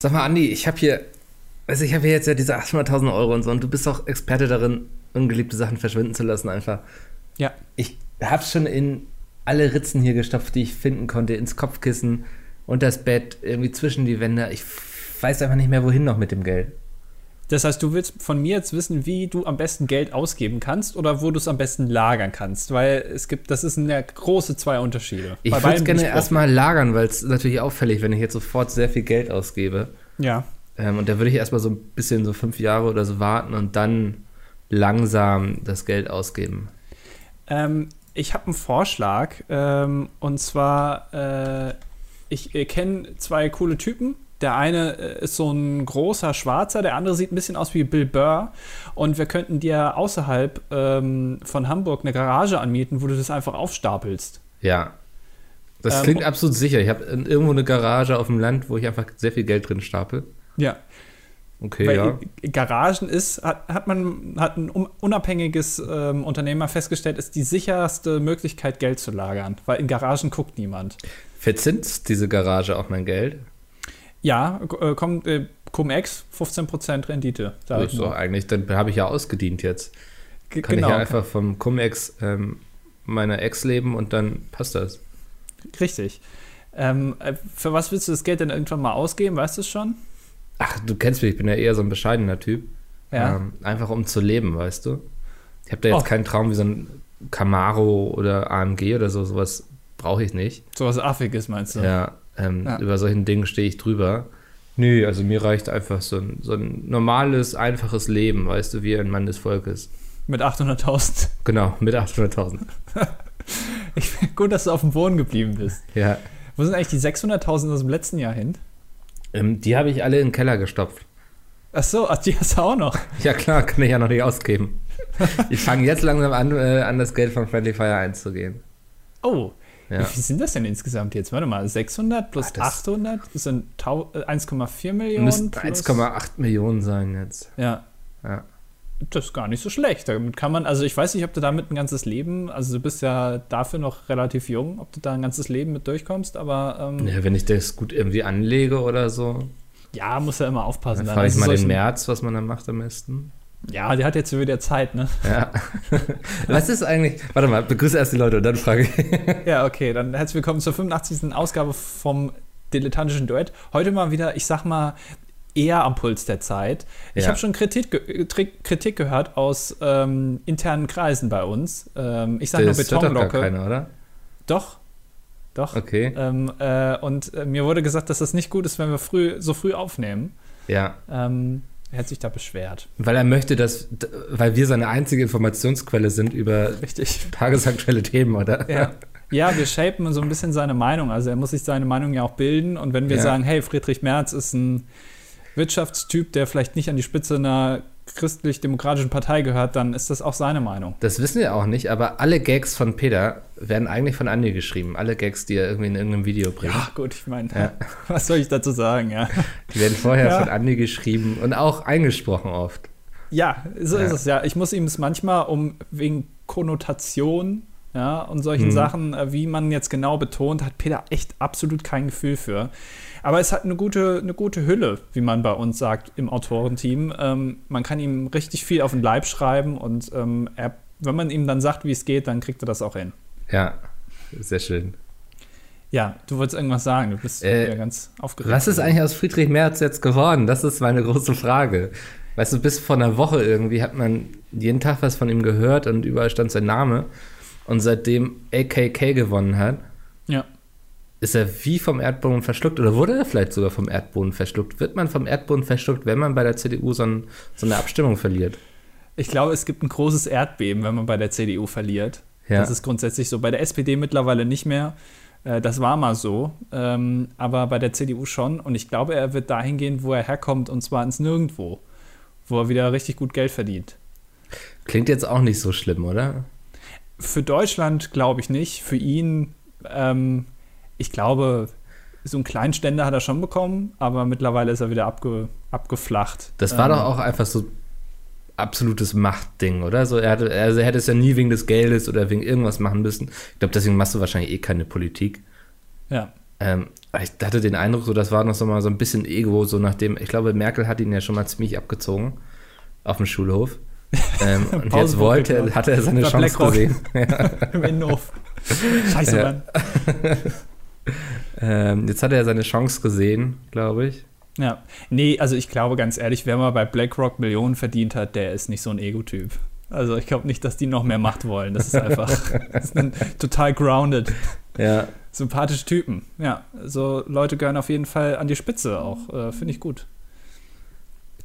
Sag mal, Andi, ich habe hier, also ich habe hier jetzt ja diese 800.000 Euro und so und du bist doch Experte darin, ungeliebte Sachen verschwinden zu lassen einfach. Ja. Ich habe schon in alle Ritzen hier gestopft, die ich finden konnte, ins Kopfkissen, unter das Bett, irgendwie zwischen die Wände. Ich weiß einfach nicht mehr, wohin noch mit dem Geld. Das heißt, du willst von mir jetzt wissen, wie du am besten Geld ausgeben kannst oder wo du es am besten lagern kannst, weil es gibt, das sind ja große zwei Unterschiede. Ich würde es gerne erstmal lagern, weil es natürlich auffällig, wenn ich jetzt sofort sehr viel Geld ausgebe. Ja. Ähm, und da würde ich erstmal so ein bisschen so fünf Jahre oder so warten und dann langsam das Geld ausgeben. Ähm, ich habe einen Vorschlag ähm, und zwar, äh, ich äh, kenne zwei coole Typen. Der eine äh, ist so ein großer Schwarzer, der andere sieht ein bisschen aus wie Bill Burr. Und wir könnten dir außerhalb ähm, von Hamburg eine Garage anmieten, wo du das einfach aufstapelst. Ja. Das ähm, klingt absolut sicher. Ich habe irgendwo eine Garage auf dem Land, wo ich einfach sehr viel Geld drin stapel. Ja. Okay, Weil ja. Garagen ist, hat, hat man, hat ein unabhängiges ähm, Unternehmer festgestellt, ist die sicherste Möglichkeit, Geld zu lagern. Weil in Garagen guckt niemand. Verzinst diese Garage auch mein Geld? Ja, äh, kommt äh, Cum-Ex, 15% Rendite. Da das ist doch eigentlich, dann habe ich ja ausgedient jetzt. G Kann genau. ich ja einfach vom Cum-Ex ähm, meiner Ex leben und dann passt das. Richtig. Ähm, äh, für was willst du das Geld denn irgendwann mal ausgeben? Weißt du es schon? Ach, du kennst mich, ich bin ja eher so ein bescheidener Typ. Ja. Ähm, einfach um zu leben, weißt du? Ich habe da jetzt oh. keinen Traum wie so ein Camaro oder AMG oder so, sowas brauche ich nicht. Sowas Affiges meinst du? Ja, ähm, ja. über solchen Dingen stehe ich drüber. Nö, also mir reicht einfach so ein, so ein normales, einfaches Leben, weißt du, wie ein Mann des Volkes. Mit 800.000. Genau, mit 800.000. ich finde gut, dass du auf dem Boden geblieben bist. Ja. Wo sind eigentlich die 600.000 aus dem letzten Jahr hin? Ähm, die habe ich alle in den Keller gestopft. Ach so, ach, die hast du auch noch. Ja klar, kann ich ja noch nicht ausgeben. ich fange jetzt langsam an, äh, an das Geld von Friendly Fire einzugehen. Oh, ja. wie viel sind das denn insgesamt jetzt? Warte mal, 600 plus ah, 800 das sind 1,4 äh, Millionen. Müssten 1,8 Millionen sein jetzt. Ja. Ja. Das ist gar nicht so schlecht. Damit kann man, also ich weiß nicht, ob du damit ein ganzes Leben, also du bist ja dafür noch relativ jung, ob du da ein ganzes Leben mit durchkommst, aber. Ähm, ja, wenn ich das gut irgendwie anlege oder so. Ja, muss ja immer aufpassen. Dann frage ich mal den März, was man dann macht am besten. Ja, der hat jetzt wieder Zeit, ne? Ja. Was ist eigentlich. Warte mal, begrüße erst die Leute und dann frage ich. ja, okay, dann herzlich willkommen zur 85. Ausgabe vom Dilettantischen Duett. Heute mal wieder, ich sag mal, eher am Puls der Zeit. Ich ja. habe schon Kritik, Kritik, gehört aus ähm, internen Kreisen bei uns. Ähm, ich sage nur Betonglocke. Doch keine, oder? Doch. Doch. Okay. Ähm, äh, und äh, mir wurde gesagt, dass das nicht gut ist, wenn wir früh, so früh aufnehmen. Ja. Ähm, er hat sich da beschwert. Weil er möchte, dass, weil wir seine einzige Informationsquelle sind über Richtig. tagesaktuelle Themen, oder? Ja. Ja, wir shapen so ein bisschen seine Meinung. Also er muss sich seine Meinung ja auch bilden. Und wenn wir ja. sagen, hey, Friedrich Merz ist ein Wirtschaftstyp, der vielleicht nicht an die Spitze einer christlich-demokratischen Partei gehört, dann ist das auch seine Meinung. Das wissen wir auch nicht, aber alle Gags von Peter werden eigentlich von Andi geschrieben. Alle Gags, die er irgendwie in irgendeinem Video bringt. Ja, gut, ich meine, ja. was soll ich dazu sagen, ja. Die werden vorher ja. von Andi geschrieben und auch eingesprochen oft. Ja, so ja. ist es ja. Ich muss ihm es manchmal um wegen Konnotation ja, und solchen mhm. Sachen, äh, wie man jetzt genau betont, hat Peter echt absolut kein Gefühl für. Aber es hat eine gute, eine gute Hülle, wie man bei uns sagt, im Autorenteam. Ähm, man kann ihm richtig viel auf den Leib schreiben und ähm, er, wenn man ihm dann sagt, wie es geht, dann kriegt er das auch hin. Ja, sehr schön. Ja, du wolltest irgendwas sagen, du bist äh, ja ganz aufgeregt. Was ist eigentlich aus Friedrich Merz jetzt geworden? Das ist meine große Frage. Weißt du, bis vor einer Woche irgendwie hat man jeden Tag was von ihm gehört und überall stand sein Name. Und seitdem AKK gewonnen hat, ja ist er wie vom Erdboden verschluckt oder wurde er vielleicht sogar vom Erdboden verschluckt? Wird man vom Erdboden verschluckt, wenn man bei der CDU so, ein, so eine Abstimmung verliert? Ich glaube, es gibt ein großes Erdbeben, wenn man bei der CDU verliert. Ja. Das ist grundsätzlich so. Bei der SPD mittlerweile nicht mehr. Äh, das war mal so. Ähm, aber bei der CDU schon. Und ich glaube, er wird dahin gehen, wo er herkommt, und zwar ins Nirgendwo. Wo er wieder richtig gut Geld verdient. Klingt jetzt auch nicht so schlimm, oder? Für Deutschland glaube ich nicht. Für ihn ähm, ich glaube, so einen kleinen Ständer hat er schon bekommen, aber mittlerweile ist er wieder abge, abgeflacht. Das war ähm, doch auch einfach so absolutes Machtding, oder? So, er, hatte, also er hätte es ja nie wegen des Geldes oder wegen irgendwas machen müssen. Ich glaube, deswegen machst du wahrscheinlich eh keine Politik. Ja. Ähm, ich hatte den Eindruck, so das war noch so mal so ein bisschen Ego, so nachdem, ich glaube, Merkel hat ihn ja schon mal ziemlich abgezogen auf dem Schulhof. ähm, und jetzt wollte, hat er seine Chance Blackrock. gesehen. Innenhof. Scheiße. Mann. ähm, jetzt hat er seine Chance gesehen, glaube ich. Ja, nee, also ich glaube ganz ehrlich, wer mal bei BlackRock Millionen verdient hat, der ist nicht so ein Ego-Typ. Also ich glaube nicht, dass die noch mehr Macht wollen. Das ist einfach das ist total grounded. Ja. Sympathische Typen. Ja, so Leute gehören auf jeden Fall an die Spitze auch. Äh, Finde ich gut.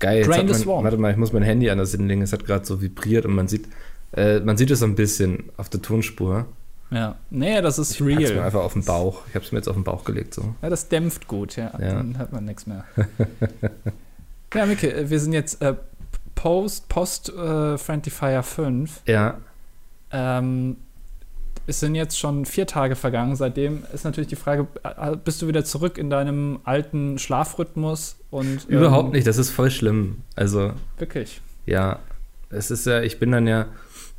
Geil. Drain the Swarm. Warte mal, ich muss mein Handy an das hinlegen. Es hat gerade so vibriert und man sieht, äh, man sieht es so ein bisschen auf der Tonspur. Ja, nee, das ist ich real. Ich mir einfach auf den Bauch. Ich habe es mir jetzt auf den Bauch gelegt so. Ja, das dämpft gut. Ja, ja. dann hat man nichts mehr. ja, Micke, wir sind jetzt äh, Post, Post äh, Friendly Fire 5. Ja. Ähm, es sind jetzt schon vier Tage vergangen. Seitdem ist natürlich die Frage, bist du wieder zurück in deinem alten Schlafrhythmus? Und, ähm, Überhaupt nicht, das ist voll schlimm. Also. Wirklich. Ja. Es ist ja, ich bin dann ja,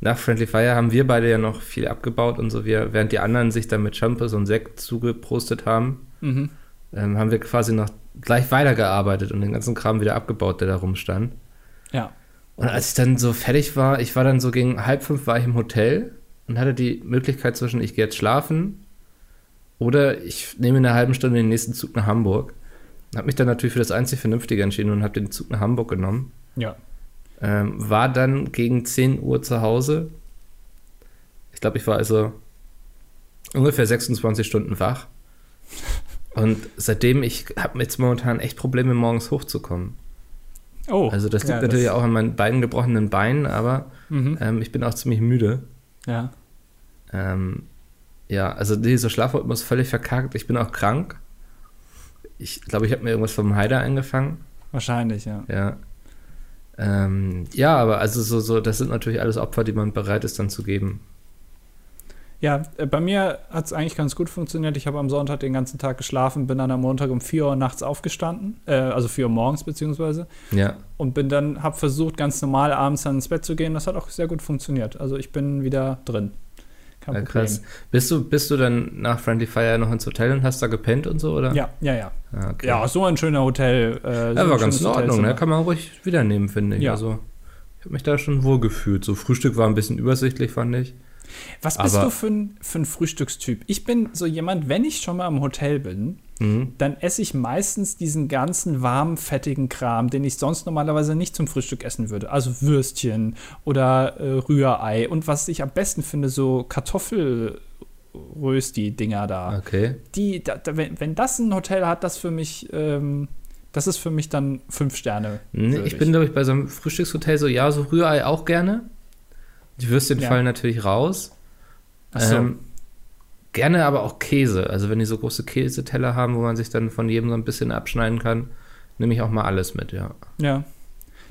nach Friendly Fire haben wir beide ja noch viel abgebaut und so, wir, während die anderen sich dann mit Champers und Sekt zugeprostet haben, mhm. ähm, haben wir quasi noch gleich weitergearbeitet und den ganzen Kram wieder abgebaut, der da rumstand. Ja. Und als ich dann so fertig war, ich war dann so gegen halb fünf war ich im Hotel und hatte die Möglichkeit zwischen, ich gehe jetzt schlafen oder ich nehme in einer halben Stunde den nächsten Zug nach Hamburg. Habe mich dann natürlich für das einzig Vernünftige entschieden und habe den Zug nach Hamburg genommen. Ja. Ähm, war dann gegen 10 Uhr zu Hause. Ich glaube, ich war also ungefähr 26 Stunden wach. Und seitdem, ich habe jetzt momentan echt Probleme, morgens hochzukommen. Oh. Also das liegt ja, natürlich das auch an meinen beiden gebrochenen Beinen, aber mhm. ähm, ich bin auch ziemlich müde. Ja. Ähm, ja, also dieser Schlafrhythmus völlig verkackt. Ich bin auch krank. Ich glaube, ich habe mir irgendwas vom Heider eingefangen. Wahrscheinlich, ja. Ja. Ähm, ja, aber also so, so, das sind natürlich alles Opfer, die man bereit ist dann zu geben. Ja, äh, bei mir hat es eigentlich ganz gut funktioniert. Ich habe am Sonntag den ganzen Tag geschlafen, bin dann am Montag um 4 Uhr nachts aufgestanden, äh, also 4 Uhr morgens beziehungsweise. Ja. Und bin dann, habe versucht, ganz normal abends dann ins Bett zu gehen. Das hat auch sehr gut funktioniert. Also ich bin wieder drin. Kein ja, krass. Bist du, bist du dann nach Friendly Fire noch ins Hotel und hast da gepennt und so, oder? Ja, ja, ja. Ah, okay. Ja, so ein schöner Hotel. Äh, so ja, war ganz in Ordnung, ne? Kann man ruhig wieder nehmen, finde ich. Ja. Also, ich habe mich da schon wohl gefühlt. So Frühstück war ein bisschen übersichtlich, fand ich. Was bist Aber, du für ein, für ein Frühstückstyp? Ich bin so jemand, wenn ich schon mal im Hotel bin, mhm. dann esse ich meistens diesen ganzen warmen, fettigen Kram, den ich sonst normalerweise nicht zum Frühstück essen würde. Also Würstchen oder äh, Rührei und was ich am besten finde, so Kartoffelrösti-Dinger da. Okay. Die, da, da, wenn, wenn das ein Hotel hat, das für mich. Ähm, das ist für mich dann fünf Sterne. Nee, ich bin, glaube ich, bei so einem Frühstückshotel so, ja, so Rührei auch gerne. Die Würstchen ja. fallen natürlich raus. So. Ähm, gerne aber auch Käse. Also wenn die so große Käseteller haben, wo man sich dann von jedem so ein bisschen abschneiden kann, nehme ich auch mal alles mit, ja. Ja.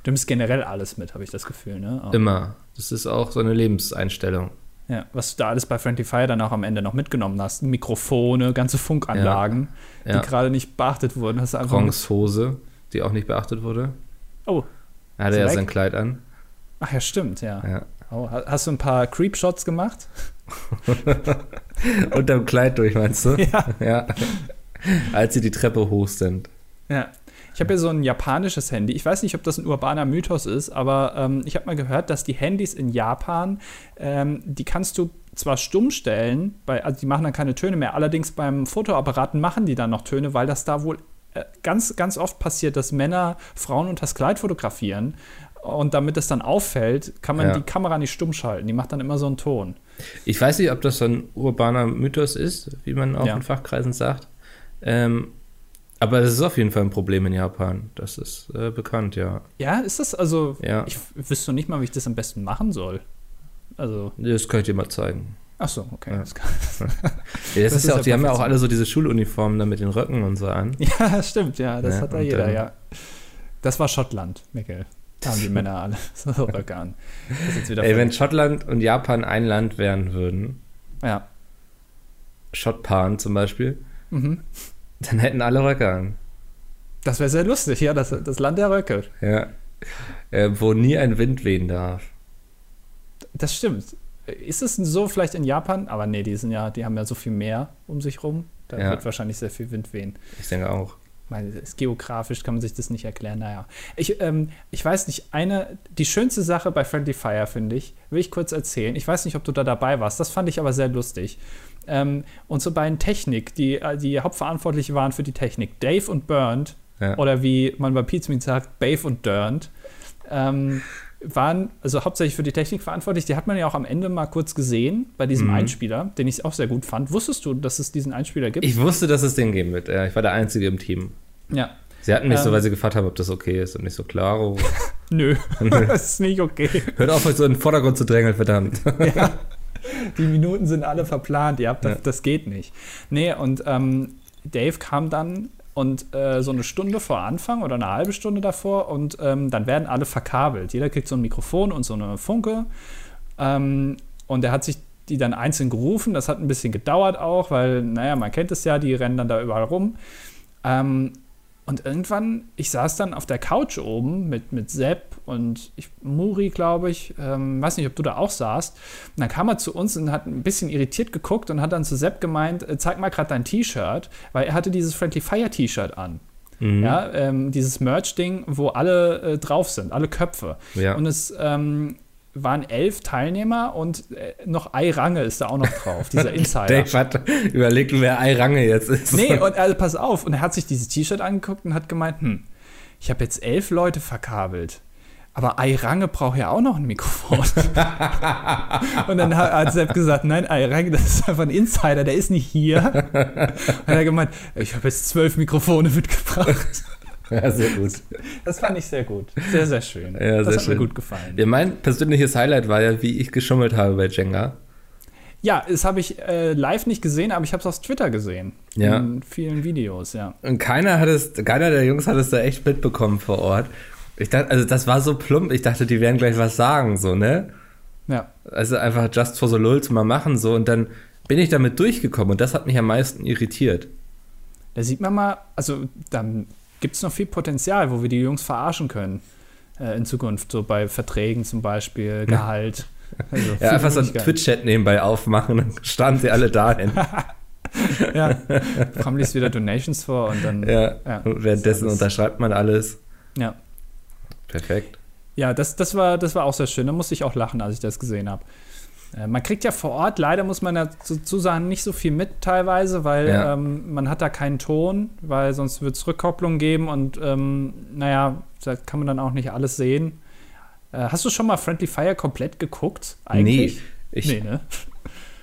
Du nimmst generell alles mit, habe ich das Gefühl, ne? Auch. Immer. Das ist auch so eine Lebenseinstellung. Ja, was du da alles bei Friendly Fire dann auch am Ende noch mitgenommen hast. Mikrofone, ganze Funkanlagen, ja. Ja. die gerade nicht beachtet wurden. Hast du einfach Bronzehose, die auch nicht beachtet wurde. Oh. Er hatte ja sein Kleid an. Ach ja, stimmt, ja. ja. Oh, hast du ein paar Creep-Shots gemacht? Unterm Kleid durch, meinst du? Ja. ja. Als sie die Treppe hoch sind. Ja. Ich habe hier so ein japanisches Handy. Ich weiß nicht, ob das ein urbaner Mythos ist, aber ähm, ich habe mal gehört, dass die Handys in Japan, ähm, die kannst du zwar stumm stellen, bei, also die machen dann keine Töne mehr, allerdings beim Fotoapparaten machen die dann noch Töne, weil das da wohl äh, ganz, ganz oft passiert, dass Männer Frauen unter das Kleid fotografieren und damit es dann auffällt, kann man ja. die Kamera nicht stumm schalten. Die macht dann immer so einen Ton. Ich weiß nicht, ob das so ein urbaner Mythos ist, wie man auch ja. in Fachkreisen sagt. Ähm, aber es ist auf jeden Fall ein Problem in Japan. Das ist äh, bekannt, ja. Ja, ist das also. Ja. Ich wüsste nicht mal, wie ich das am besten machen soll. Also. Das könnte ich dir mal zeigen. Ach so, okay. Ja. Das, ja, das, das ist, ja auch, die haben ja auch alle so diese Schuluniformen da mit den Röcken und so an. Ja, stimmt, ja, das hat da jeder, ja. Das war Schottland, Mikkel haben die Männer alle Röcke an. Ey, wenn Schottland und Japan ein Land werden würden, ja. Schottpan zum Beispiel, mhm. dann hätten alle Röcke an. Das wäre sehr lustig, ja, das, das Land der Röcke. Ja. Äh, wo nie ein Wind wehen darf. Das stimmt. Ist es so vielleicht in Japan? Aber nee, die sind ja, die haben ja so viel mehr um sich rum. Da Ja. wird wahrscheinlich sehr viel Wind wehen. Ich denke auch. Weil es- geografisch kann man sich das nicht erklären. Naja, ich, ähm, ich weiß nicht, eine, die schönste Sache bei Friendly Fire, finde ich, will ich kurz erzählen. Ich weiß nicht, ob du da dabei warst. Das fand ich aber sehr lustig. Ähm, unsere beiden Technik, die, äh, die hauptverantwortlich waren für die Technik, Dave und Bernd, Ja. oder wie man bei Pizmeet sagt, Bave und Durnt, ähm, waren also hauptsächlich für die Technik verantwortlich. Die hat man ja auch am Ende mal kurz gesehen bei diesem Mhm. Einspieler, den ich auch sehr gut fand. Wusstest du, dass es diesen Einspieler gibt? Ich wusste, dass es den geben wird. Ja, ich war der Einzige im Team. ja. Sie hatten mich so, Ähm. weil sie gefragt haben, ob das okay ist und nicht so klar. Oh. Nö, das ist nicht okay. Hört auf, euch so in den Vordergrund zu drängeln, verdammt. ja. Die Minuten sind alle verplant, ja, das, Ja. das geht nicht. Nee, und ähm, Dave kam dann und äh, so eine Stunde vor Anfang oder eine halbe Stunde davor und ähm, dann werden alle verkabelt. Jeder kriegt so ein Mikrofon und so eine Funke. Ähm, und er hat sich die dann einzeln gerufen. Das hat ein bisschen gedauert auch, weil, naja, man kennt es ja, die rennen dann da überall rum. Ähm, und irgendwann, ich saß dann auf der Couch oben mit, mit Sepp und ich, Muri, glaube ich, ähm, weiß nicht, ob du da auch saßt. Und dann kam er zu uns und hat ein bisschen irritiert geguckt und hat dann zu Sepp gemeint, äh, zeig mal gerade dein T-Shirt, weil er hatte dieses Friendly Fire T-Shirt an. Mhm. Ja, ähm, dieses Merch-Ding, wo alle äh, drauf sind, alle Köpfe. Ja. Und es ähm, waren elf Teilnehmer und äh, noch Ei Range ist da auch noch drauf, dieser Insider. Dave hat überlegt, wer Ei-Range jetzt ist. Nee, und also pass auf. Und er hat sich dieses T-Shirt angeguckt und hat gemeint, hm, ich habe jetzt elf Leute verkabelt. Aber Eirange braucht ja auch noch ein Mikrofon. und dann hat, Sepp gesagt, nein, Eirange, das ist einfach ein Insider, der ist nicht hier. Und hat er gemeint, ich habe jetzt zwölf Mikrofone mitgebracht. ja, sehr gut. Das fand ich sehr gut. Sehr, sehr schön. Ja, das sehr hat schön. mir gut gefallen. Ja, mein persönliches Highlight war ja, wie ich geschummelt habe bei Jenga. Ja, das habe ich äh, live nicht gesehen, aber ich habe es auf Twitter gesehen. Ja. In vielen Videos, ja. Und keiner hat es, keiner der Jungs hat es da echt mitbekommen vor Ort. Ich dachte, also das war so plump, ich dachte, die werden gleich was sagen, so, ne? Ja. Also einfach just for the lulz mal machen, so. Und dann bin ich damit durchgekommen und das hat mich am meisten irritiert. Da sieht man mal, also dann gibt es noch viel Potenzial, wo wir die Jungs verarschen können äh, in Zukunft, so bei Verträgen zum Beispiel, Gehalt. Also Ja, einfach so einen. Twitch-Chat nebenbei aufmachen, dann standen sie alle dahin. Ja, kommen liest wieder Donations vor und dann. ja. Ja, währenddessen unterschreibt man alles. Ja, Perfekt. ja das, das, war, das war auch sehr schön. Da musste ich auch lachen, als ich das gesehen habe. Äh, Man kriegt ja vor Ort, leider muss man dazu sagen, nicht so viel mit teilweise, weil Ja. ähm, man hat da keinen Ton, weil sonst wird es Rückkopplung geben und ähm, naja, da kann man dann auch nicht alles sehen. Äh, hast du schon mal Friendly Fire komplett geguckt? Eigentlich? Nee, ich nee, ne?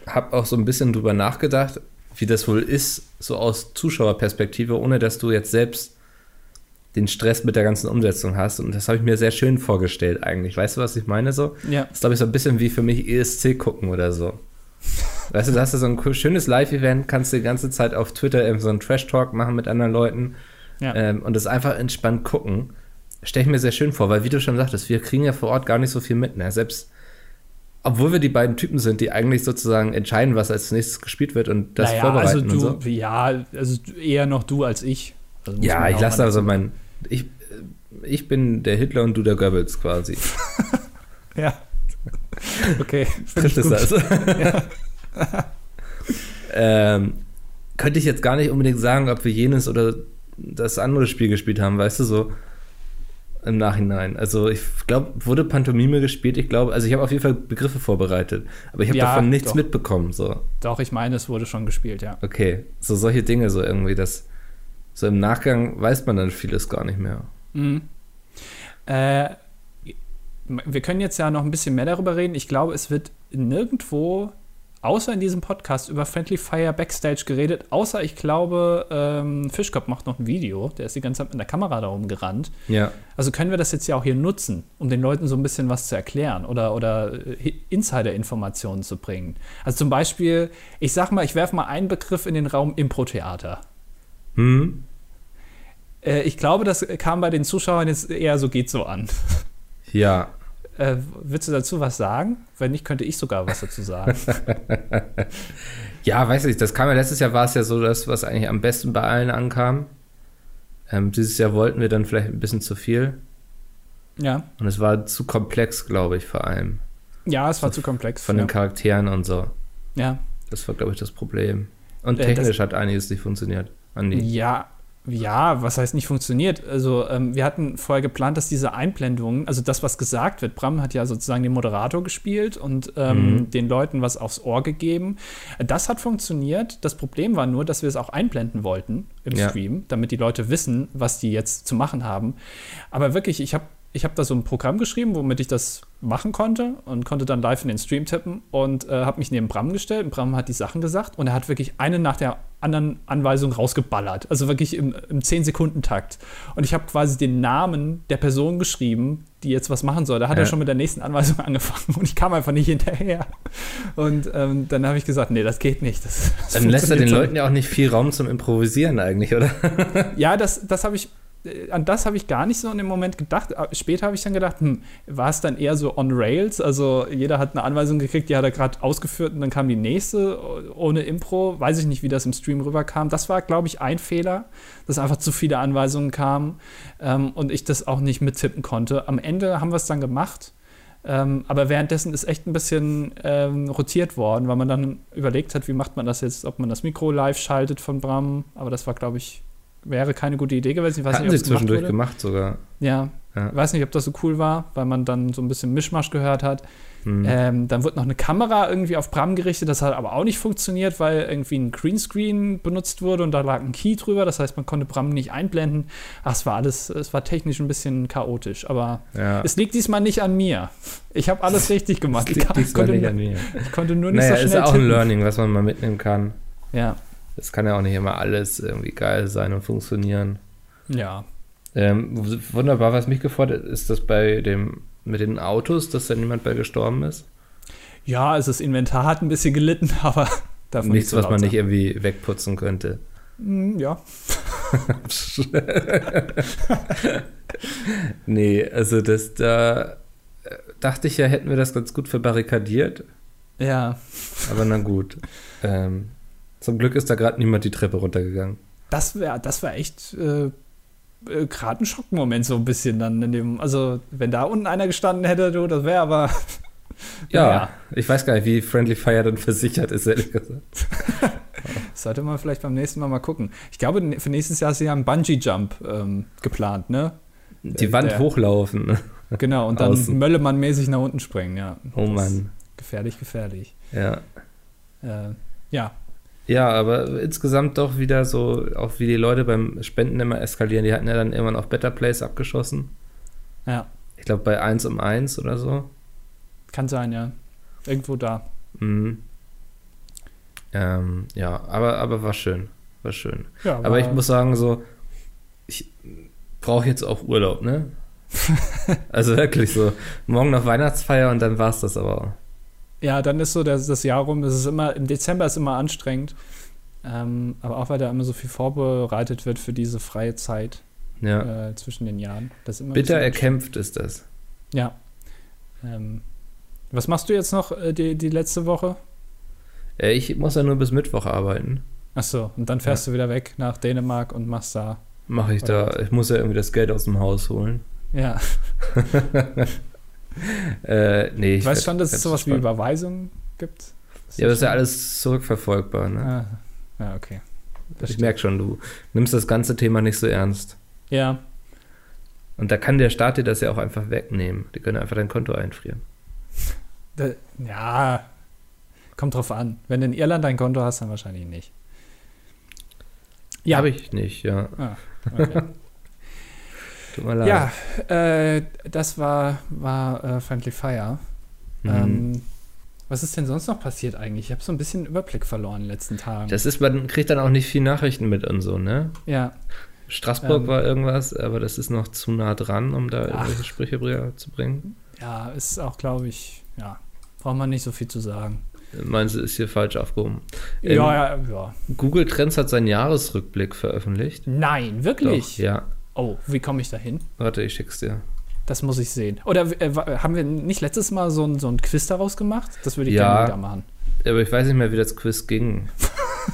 habe auch so ein bisschen drüber nachgedacht, wie das wohl ist, so aus Zuschauerperspektive, ohne dass du jetzt selbst den Stress mit der ganzen Umsetzung hast. Und das habe ich mir sehr schön vorgestellt eigentlich. Weißt du, was ich meine so? Ja. Das ist, glaube ich, so ein bisschen wie für mich ESC gucken oder so. Weißt du, da hast du so ein schönes Live-Event, kannst du die ganze Zeit auf Twitter eben so einen Trash-Talk machen mit anderen Leuten Ja. ähm, und das einfach entspannt gucken. Stelle ich mir sehr schön vor, weil wie du schon sagtest, wir kriegen ja vor Ort gar nicht so viel mit. Ne? Selbst obwohl wir die beiden Typen sind, die eigentlich sozusagen entscheiden, was als nächstes gespielt wird und das naja, vorbereiten also du, und so. ja, also eher noch du als ich. Also Ja, ich lasse also dazu- mein. Ich, ich bin der Hitler und du der Goebbels quasi. Ja. Okay. Trifft es das? ähm, könnte ich jetzt gar nicht unbedingt sagen, ob wir jenes oder das andere Spiel gespielt haben, weißt du, so im Nachhinein. Also ich glaube, wurde Pantomime gespielt? Ich glaube, also ich habe auf jeden Fall Begriffe vorbereitet, aber ich habe Ja, davon nichts doch. mitbekommen. So, Doch, ich meine, es wurde schon gespielt, ja. okay, so solche Dinge, so irgendwie, das so im Nachgang weiß man dann vieles gar nicht mehr. Mhm. Äh, wir können jetzt ja noch ein bisschen mehr darüber reden. Ich glaube, es wird nirgendwo, außer in diesem Podcast, über Friendly Fire Backstage geredet. Außer, ich glaube, ähm, Fischkopf macht noch ein Video. Der ist die ganze Zeit mit der Kamera da rumgerannt. Ja, Also können wir das jetzt ja auch hier nutzen, um den Leuten so ein bisschen was zu erklären oder, oder äh, Insider-Informationen zu bringen. Also zum Beispiel, ich sag mal, ich werfe mal einen Begriff in den Raum Impro-Theater. Hm? Äh, ich glaube, das kam bei den Zuschauern jetzt eher so geht so an. ja. Äh, willst du dazu was sagen? Wenn nicht, könnte ich sogar was dazu sagen. Ja, weiß ich, das kam ja letztes Jahr war es ja so, das, was eigentlich am besten bei allen ankam. Ähm, dieses Jahr wollten wir dann vielleicht ein bisschen zu viel. ja. Und es war zu komplex, glaube ich, vor allem. Ja, es war zu komplex. Von ja. den Charakteren und so. ja. Das war, glaube ich, das Problem. Und Äh, technisch hat einiges nicht funktioniert. Andi. Ja, ja, was heißt nicht funktioniert? Also, ähm, wir hatten vorher geplant, dass diese Einblendungen, also das, was gesagt wird, Bram hat ja sozusagen den Moderator gespielt und ähm, Mhm. den Leuten was aufs Ohr gegeben. Das hat funktioniert. Das Problem war nur, dass wir es auch einblenden wollten im Ja. Stream, damit die Leute wissen, was die jetzt zu machen haben. Aber wirklich, ich habe ich hab da so ein Programm geschrieben, womit ich das machen konnte und konnte dann live in den Stream tippen und äh, habe mich neben Bram gestellt. Und Bram hat die Sachen gesagt und er hat wirklich eine nach der anderen Anweisung rausgeballert. Also wirklich im, im 10-Sekunden-Takt. Und ich habe quasi den Namen der Person geschrieben, die jetzt was machen soll. Da hat Ja. er schon mit der nächsten Anweisung angefangen und ich kam einfach nicht hinterher. Und ähm, dann habe ich gesagt, nee, das geht nicht. Das, das Dann lässt er den so Leuten ja auch nicht viel Raum zum Improvisieren eigentlich, oder? ja, das, das habe ich, an das habe ich gar nicht so in dem Moment gedacht. Aber Später habe ich dann gedacht, hm, war es dann eher so on Rails? Also jeder hat eine Anweisung gekriegt, die hat er gerade ausgeführt und dann kam die nächste ohne Impro. Weiß ich nicht, wie das im Stream rüberkam. Das war, glaube ich, ein Fehler, dass einfach zu viele Anweisungen kamen ähm, und ich das auch nicht mittippen konnte. Am Ende haben wir es dann gemacht. Ähm, aber währenddessen ist echt ein bisschen ähm, rotiert worden, weil man dann überlegt hat, wie macht man das jetzt, ob man das Mikro live schaltet von Bram. Aber das war, glaube ich, wäre keine gute Idee gewesen. Ich weiß Hatten nicht, sie ob es gemacht zwischendurch wurde. gemacht sogar. Ja, Ja. ich weiß nicht, ob das so cool war, weil man dann so ein bisschen Mischmasch gehört hat. Hm. Ähm, dann wird noch eine Kamera irgendwie auf Bram gerichtet. Das hat aber auch nicht funktioniert, weil irgendwie ein Greenscreen benutzt wurde und da lag ein Key drüber. Das heißt, man konnte Bram nicht einblenden. Ach, es war alles, es war technisch ein bisschen chaotisch. Aber ja. es liegt diesmal nicht an mir. Ich habe alles richtig gemacht. Ich, liegt diesmal konnte, nicht an mir. ich konnte nur nicht Naja, so ist schnell ja auch ein. Learning, was man mal mitnehmen kann. Ja, Es kann ja auch nicht immer alles irgendwie geil sein und funktionieren. ja. Ähm, wunderbar, was mich gefordert ist, dass bei dem mit den Autos, dass da niemand bei gestorben ist. Ja, also das Inventar hat ein bisschen gelitten, aber davon Nichts, was man sein. nicht irgendwie wegputzen könnte. Mm, Ja, nee, also das da äh, dachte ich ja, hätten wir das ganz gut verbarrikadiert, ja. aber na gut. Ähm, zum Glück ist da gerade niemand die Treppe runtergegangen. Das wäre das wär echt äh, äh, gerade ein Schockmoment so ein bisschen dann in dem, also wenn da unten einer gestanden hätte, du, das wäre aber Ja, Ja. ich weiß gar nicht, wie Friendly Fire dann versichert ist, ehrlich gesagt. sollte man vielleicht beim nächsten Mal mal gucken. Ich glaube, für nächstes Jahr ist ja ein Bungee-Jump ähm, geplant, ne? Die Wand der- hochlaufen. Genau, und dann. Möllemann-mäßig nach unten springen, ja. Oh Das Mann. Gefährlich, gefährlich. Ja. Äh, ja, Ja, aber insgesamt doch wieder so, auch wie die Leute beim Spenden immer eskalieren. Die hatten ja dann irgendwann auch Better Place abgeschossen. ja, Ich glaube bei 1 um 1 oder so. kann sein, ja. Irgendwo da. Mhm. Ähm, ja, aber, aber war schön. War schön. Ja, Aber ich muss sagen, so, ich brauche jetzt auch Urlaub, ne? also wirklich so. Morgen noch Weihnachtsfeier und dann war's das aber auch. Ja, dann ist so das, das Jahr rum. Es ist immer, im Dezember ist immer anstrengend. Ähm, aber auch weil da immer so viel vorbereitet wird für diese freie Zeit Ja. äh, zwischen den Jahren. Bitter erkämpft ist das. Ja. Ähm, was machst du jetzt noch äh, die, die letzte Woche? Äh, ich muss ja nur bis Mittwoch arbeiten. Achso, und dann fährst du wieder weg nach Dänemark und machst da. Mache ich da. Ich muss ja irgendwie das Geld aus dem Haus holen. Ja, Äh, nee, ich weiß schon, dass es sowas wie gespannt. Überweisungen gibt. Ja, das ist ja alles zurückverfolgbar. Ne? Ah, ja, okay. Das ich merke schon, du nimmst das ganze Thema nicht so ernst. Ja, Und da kann der Staat dir das ja auch einfach wegnehmen. Die können einfach dein Konto einfrieren. da, ja, kommt drauf an. Wenn du in Irland ein Konto hast, dann wahrscheinlich nicht. Ja, Habe ich nicht, ja. Ah, okay. Tut mir leid. ja äh, das war, war äh, Friendly Fire. Mhm. Ähm, was ist denn sonst noch passiert eigentlich? Ich habe so ein bisschen Überblick verloren in den letzten Tagen. das ist, man kriegt dann auch nicht viel Nachrichten mit und so, ne? ja, Straßburg Ähm. war irgendwas, aber das ist noch zu nah dran, um da Ach. irgendwelche Sprüche zu bringen. ja, ist auch, glaube ich, ja, braucht man nicht so viel zu sagen. Meinst du, ist hier falsch aufgehoben? Ähm, ja, ja, ja. Google Trends hat seinen Jahresrückblick veröffentlicht. Nein, wirklich? Doch, ja. Oh, wie komme ich da hin? Warte, ich schick's dir. Das muss ich sehen. Oder äh, haben wir nicht letztes Mal so ein, so ein Quiz daraus gemacht? Das würde ich Ja. gerne wieder machen. Aber ich weiß nicht mehr, wie das Quiz ging.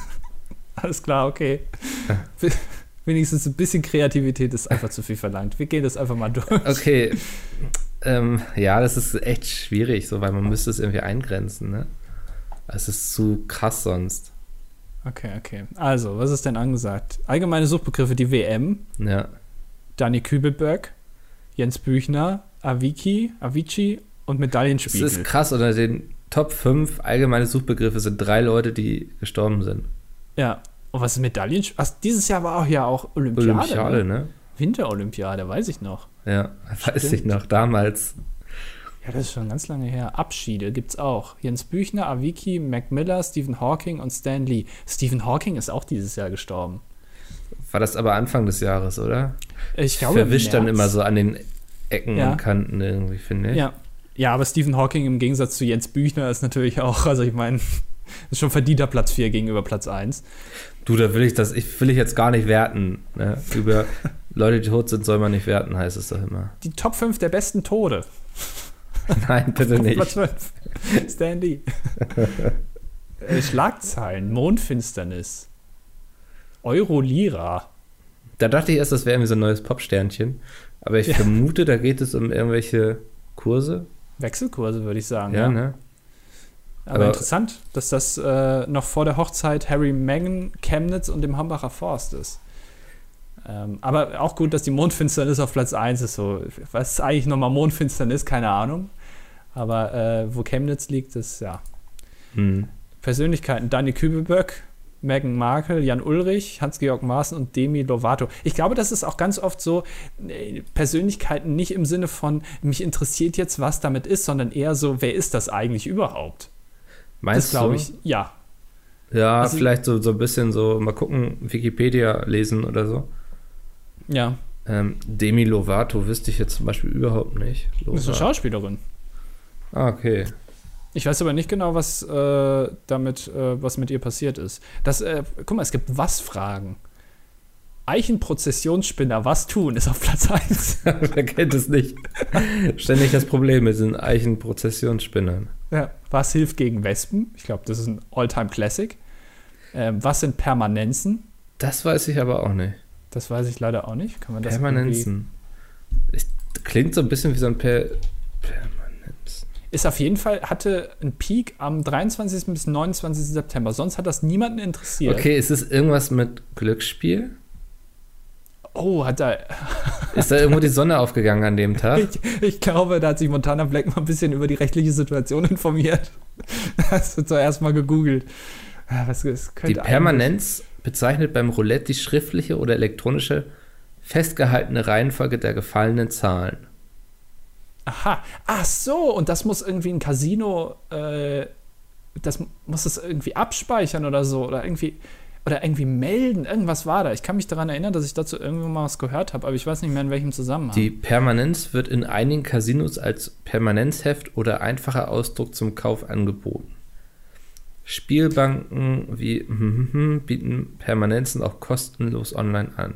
Alles klar, okay. Wenigstens ein bisschen Kreativität ist einfach zu viel verlangt. Wir gehen das einfach mal durch. Okay. ähm, ja, das ist echt schwierig, so, weil man müsste es irgendwie eingrenzen, ne? Es ist zu krass sonst. Okay, okay. Also, was ist denn angesagt? Allgemeine Suchbegriffe, die WM. Ja. Dani Kübelberg, Jens Büchner, Avicii, Avicii und Medaillenspiegel. Das ist krass, unter den Top 5 allgemeine Suchbegriffe sind drei Leute, die gestorben sind. Ja. Und was ist Medaillenspiegel? Ach, dieses Jahr war auch ja auch Olympiade. Olympiade, ne? ne? Winterolympiade, weiß ich noch. Ja, weiß Stimmt. ich noch, damals. Ja, das ist schon ganz lange her. Abschiede gibt es auch. Jens Büchner, Avicii, Mac Miller, Stephen Hawking und Stan Lee. Stephen Hawking ist auch dieses Jahr gestorben. War das aber Anfang des Jahres, oder? Ich glaube. Verwischt dann immer so an den Ecken ja. und Kanten irgendwie, finde ich. Ja. ja, aber Stephen Hawking im Gegensatz zu Jens Büchner ist natürlich auch, also ich meine, ist schon verdienter Platz 4 gegenüber Platz 1. Du, da will ich das, ich will ich jetzt gar nicht werten. Ne? Über Leute, die tot sind, soll man nicht werten, heißt es doch immer. Die Top 5 der besten Tode. Nein, bitte nicht. Platz 5. Standy. Äh, Schlagzeilen, Mondfinsternis. Euro-Lira. Da dachte ich erst, das wäre irgendwie so ein neues Popsternchen. Aber ich ja. vermute, da geht es um irgendwelche Kurse. Wechselkurse, würde ich sagen. Ja, ja. ne? Aber, Aber, interessant, dass das äh, noch vor der Hochzeit Harry Meghan, Chemnitz und dem Hambacher Forst ist. Ähm, aber auch gut, dass die Mondfinsternis auf Platz 1 ist. So, was ist eigentlich nochmal Mondfinsternis? Keine Ahnung. Aber äh, wo Chemnitz liegt, ist ja. Hm. Persönlichkeiten: Dani Kübelböck, Meghan Markle, Jan Ulrich, Hans-Georg Maaßen und Demi Lovato. Ich glaube, das ist auch ganz oft so äh, Persönlichkeiten nicht im Sinne von, mich interessiert jetzt, was damit ist, sondern eher so, wer ist das eigentlich überhaupt? Meinst das glaube ich, ja. Ja, also, vielleicht so, so ein bisschen so, mal gucken, Wikipedia lesen oder so. Ja. Ähm, Demi Lovato wüsste ich jetzt zum Beispiel überhaupt nicht. Lovato. Ist eine Schauspielerin. Ah, okay. Ich weiß aber nicht genau, was äh, damit, äh, was mit ihr passiert ist. Das, äh, guck mal, es gibt Was-Fragen. Eichenprozessionsspinner, was tun, ist auf Platz 1. Wer kennt es nicht? Ständig das Problem mit den Eichenprozessionsspinnern. Ja, was hilft gegen Wespen? Ich glaube, das ist ein All-Time-Classic. Ähm, was sind Permanenzen? Das weiß ich aber auch nicht. Das weiß ich leider auch nicht. Kann man das Permanenzen. Ich, klingt so ein bisschen wie so ein per Permanenz. Ist auf jeden Fall, hatte einen Peak am 23. bis 29. September. Sonst hat das niemanden interessiert. Okay, ist es irgendwas mit Glücksspiel? Oh, hat da. Ist da irgendwo die Sonne aufgegangen an dem Tag? Ich, ich, glaube, da hat sich Montana Black mal ein bisschen über die rechtliche Situation informiert. Das wird zuerst mal gegoogelt. Was, die Permanenz bezeichnet beim Roulette die schriftliche oder elektronische festgehaltene Reihenfolge der gefallenen Zahlen. Aha, ach so, und das muss irgendwie ein Casino, äh, das muss es irgendwie abspeichern oder so, oder irgendwie, oder irgendwie melden, irgendwas war da. Ich kann mich daran erinnern, dass ich dazu irgendwann mal was gehört habe, aber ich weiß nicht mehr in welchem Zusammenhang. Die Permanenz wird in einigen Casinos als Permanenzheft oder einfacher Ausdruck zum Kauf angeboten. Spielbanken wie bieten Permanenzen auch kostenlos online an.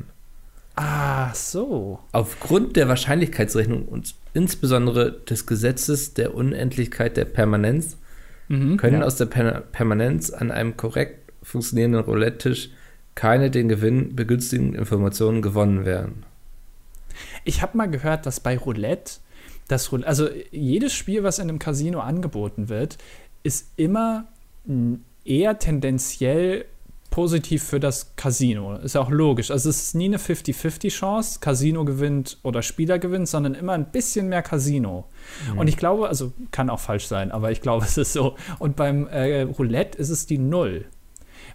Ah, so. Aufgrund der Wahrscheinlichkeitsrechnung und insbesondere des Gesetzes der Unendlichkeit der Permanenz mhm, können ja. aus der per Permanenz an einem korrekt funktionierenden Roulette-Tisch keine den Gewinn begünstigenden Informationen gewonnen werden. Ich habe mal gehört, dass bei Roulette das Roulette, also jedes Spiel, was in einem Casino angeboten wird, ist immer eher tendenziell positiv für das Casino. Ist ja auch logisch. Also es ist nie eine 50-50-Chance, Casino gewinnt oder Spieler gewinnt, sondern immer ein bisschen mehr Casino. Mhm. Und ich glaube, also kann auch falsch sein, aber ich glaube, es ist so. Und beim äh, Roulette ist es die Null.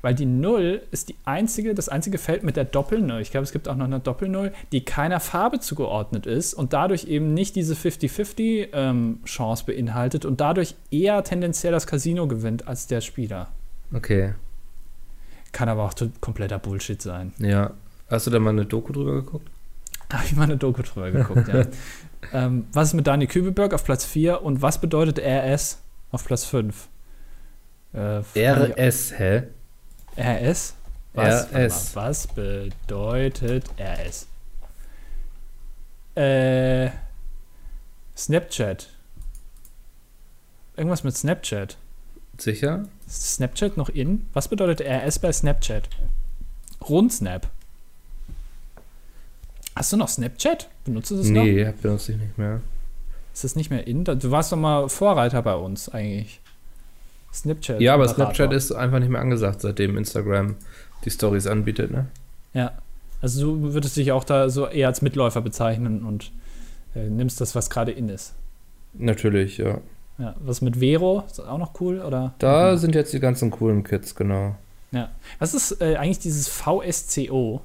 Weil die Null ist die einzige, das einzige Feld mit der Doppelnull. Ich glaube, es gibt auch noch eine Doppelnull, die keiner Farbe zugeordnet ist und dadurch eben nicht diese 50-50-Chance ähm, beinhaltet und dadurch eher tendenziell das Casino gewinnt als der Spieler. Okay. Kann aber auch kompletter Bullshit sein. Ja. Hast du da mal eine Doku drüber geguckt? Habe ich mal eine Doku drüber geguckt, ja. ähm, was ist mit Dani Kübelberg auf Platz 4 und was bedeutet RS auf Platz 5? Äh, RS, hä? RS? Was, RS. was bedeutet RS? Äh, Snapchat. Irgendwas mit Snapchat. Sicher? Ist Snapchat noch in? Was bedeutet RS bei Snapchat? Rundsnap. Hast du noch Snapchat? Benutzt du das nee, noch? Nee, benutze ich nicht mehr. Ist das nicht mehr in? Du warst doch mal Vorreiter bei uns eigentlich. Snapchat. Ja, aber Snapchat ist einfach nicht mehr angesagt, seitdem Instagram die Stories anbietet, ne? Ja. Also du würdest dich auch da so eher als Mitläufer bezeichnen und äh, nimmst das, was gerade in ist. Natürlich, ja. Ja, was mit Vero? Ist das auch noch cool? Oder? Da ja. sind jetzt die ganzen coolen Kids, genau. Ja. Was ist äh, eigentlich dieses VSCO?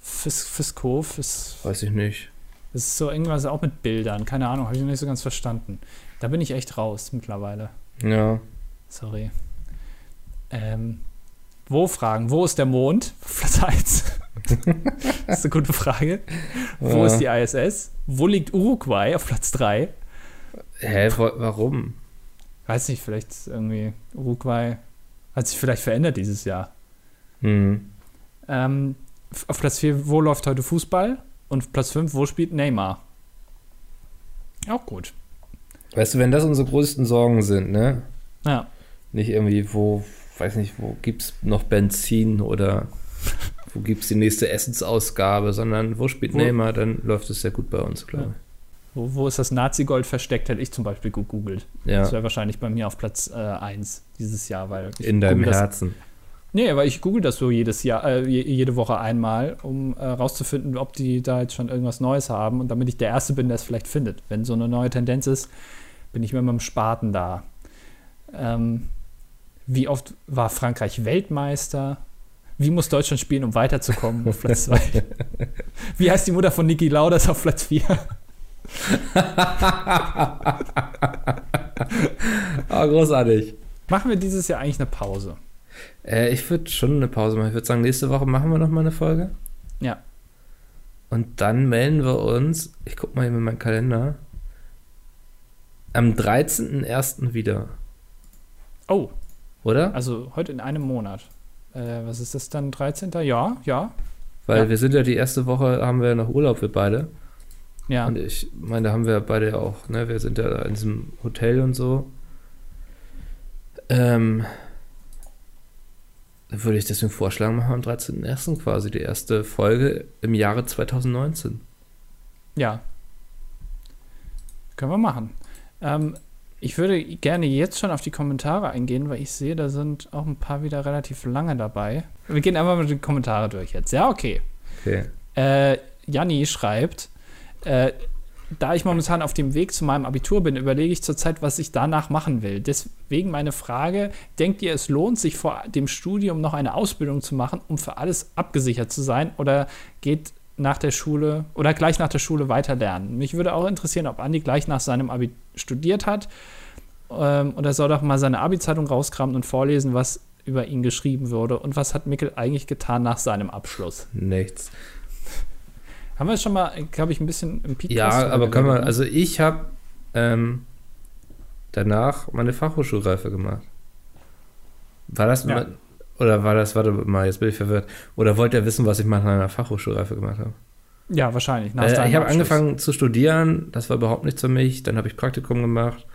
Fis Fisco? Fis Weiß ich nicht. Das ist so irgendwas auch mit Bildern. Keine Ahnung, habe ich noch nicht so ganz verstanden. Da bin ich echt raus mittlerweile. Ja. Sorry. Ähm, wo fragen? Wo ist der Mond? Platz 1. das ist eine gute Frage. Wo ja. ist die ISS? Wo liegt Uruguay auf Platz 3? Hä, warum? Weiß nicht, vielleicht irgendwie Uruguay hat sich vielleicht verändert dieses Jahr. Mhm. Ähm, auf Platz 4, wo läuft heute Fußball? Und Platz 5, wo spielt Neymar? Auch gut. Weißt du, wenn das unsere größten Sorgen sind, ne? Ja. Nicht irgendwie, wo, weiß nicht, wo gibt es noch Benzin oder wo gibt es die nächste Essensausgabe, sondern wo spielt wo? Neymar, dann läuft es sehr gut bei uns, glaube ich. Ja. Wo, wo ist das Nazi-Gold versteckt, hätte ich zum Beispiel gegoogelt. Ja. Das wäre wahrscheinlich bei mir auf Platz 1 äh, dieses Jahr, weil In deinem Herzen. Nee, aber ich google das so jedes Jahr, äh, jede Woche einmal, um äh, rauszufinden, ob die da jetzt schon irgendwas Neues haben und damit ich der Erste bin, der es vielleicht findet. Wenn so eine neue Tendenz ist, bin ich mit meinem Spaten da. Ähm, wie oft war Frankreich Weltmeister? Wie muss Deutschland spielen, um weiterzukommen auf Platz 2? wie heißt die Mutter von Niki Lauders auf Platz 4? Oh, großartig. Machen wir dieses Jahr eigentlich eine Pause? Äh, ich würde schon eine Pause machen. Ich würde sagen, nächste Woche machen wir noch mal eine Folge. Ja. Und dann melden wir uns, ich gucke mal hier in meinen Kalender, am 13.01. wieder. Oh. Oder? Also heute in einem Monat. Äh, was ist das dann? 13. Ja, ja. Weil ja. wir sind ja die erste Woche, haben wir ja noch Urlaub, wir beide. Ja. Und ich meine, da haben wir beide auch, ne? Wir sind ja in diesem Hotel und so. Ähm, würde ich deswegen vorschlagen, machen wir am 13.01. quasi die erste Folge im Jahre 2019. Ja. Können wir machen. Ähm, ich würde gerne jetzt schon auf die Kommentare eingehen, weil ich sehe, da sind auch ein paar wieder relativ lange dabei. Wir gehen einfach mal die Kommentare durch jetzt. Ja, okay. Okay. Äh, Janni schreibt, äh, da ich momentan auf dem Weg zu meinem Abitur bin, überlege ich zurzeit, was ich danach machen will. Deswegen meine Frage: Denkt ihr, es lohnt sich vor dem Studium noch eine Ausbildung zu machen, um für alles abgesichert zu sein? Oder geht nach der Schule oder gleich nach der Schule weiter lernen? Mich würde auch interessieren, ob Andi gleich nach seinem Abi studiert hat. Ähm, und er soll doch mal seine Abi-Zeitung rauskramen und vorlesen, was über ihn geschrieben wurde. Und was hat Mikkel eigentlich getan nach seinem Abschluss? Nichts. Haben wir schon mal, glaube ich, ein bisschen im Podcast Ja, aber können wir, also ich habe ähm, danach meine Fachhochschulreife gemacht. War das, ja. oder war das, warte mal, jetzt bin ich verwirrt. Oder wollt ihr wissen, was ich nach meiner Fachhochschulreife gemacht habe? Ja, wahrscheinlich. Äh, ich habe angefangen zu studieren, das war überhaupt nichts für mich. Dann habe ich Praktikum gemacht,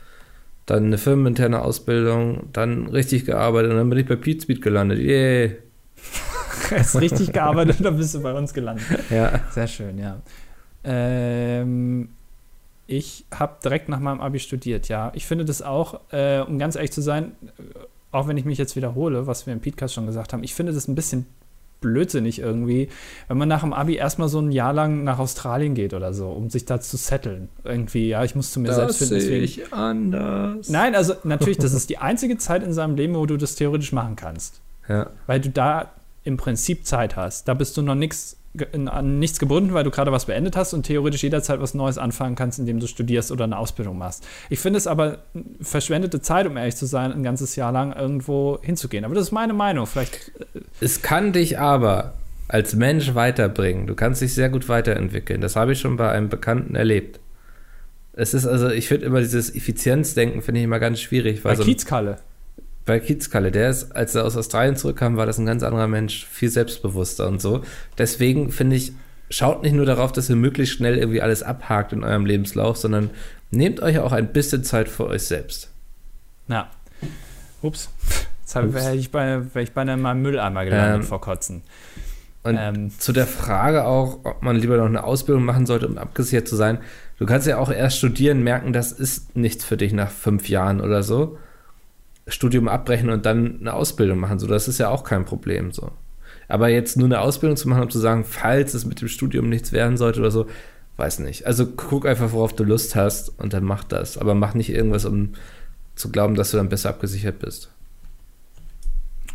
dann eine firmeninterne Ausbildung, dann richtig gearbeitet und dann bin ich bei Pete gelandet. Yay! hast richtig gearbeitet und dann bist du bei uns gelandet. Ja. Sehr schön, ja. Ähm, ich habe direkt nach meinem Abi studiert, ja. Ich finde das auch, äh, um ganz ehrlich zu sein, auch wenn ich mich jetzt wiederhole, was wir im Podcast schon gesagt haben, ich finde das ein bisschen blödsinnig irgendwie, wenn man nach dem Abi erstmal so ein Jahr lang nach Australien geht oder so, um sich da zu setteln. Irgendwie, ja, ich muss zu mir das selbst finden. Das sehe ich anders. Nein, also natürlich, das ist die einzige Zeit in seinem Leben, wo du das theoretisch machen kannst. Ja. Weil du da im Prinzip Zeit hast. Da bist du noch nix, an nichts gebunden, weil du gerade was beendet hast und theoretisch jederzeit was Neues anfangen kannst, indem du studierst oder eine Ausbildung machst. Ich finde es aber verschwendete Zeit, um ehrlich zu sein, ein ganzes Jahr lang irgendwo hinzugehen. Aber das ist meine Meinung. Vielleicht. Äh, es kann dich aber als Mensch weiterbringen. Du kannst dich sehr gut weiterentwickeln. Das habe ich schon bei einem Bekannten erlebt. Es ist also, ich finde immer dieses Effizienzdenken, finde ich immer ganz schwierig. Weil bei so Kiezkalle bei Kiezkalle, der ist, als er aus Australien zurückkam, war das ein ganz anderer Mensch, viel selbstbewusster und so. Deswegen finde ich, schaut nicht nur darauf, dass ihr möglichst schnell irgendwie alles abhakt in eurem Lebenslauf, sondern nehmt euch auch ein bisschen Zeit für euch selbst. Ja. Ups. Jetzt wäre ich bei, wär ich Mülleimer gelandet ähm, vor Kotzen. Und ähm. zu der Frage auch, ob man lieber noch eine Ausbildung machen sollte, um abgesichert zu sein. Du kannst ja auch erst studieren, merken, das ist nichts für dich nach fünf Jahren oder so. Studium abbrechen und dann eine Ausbildung machen. So, das ist ja auch kein Problem. So. Aber jetzt nur eine Ausbildung zu machen, um zu sagen, falls es mit dem Studium nichts werden sollte oder so, weiß nicht. Also guck einfach, worauf du Lust hast und dann mach das. Aber mach nicht irgendwas, um zu glauben, dass du dann besser abgesichert bist.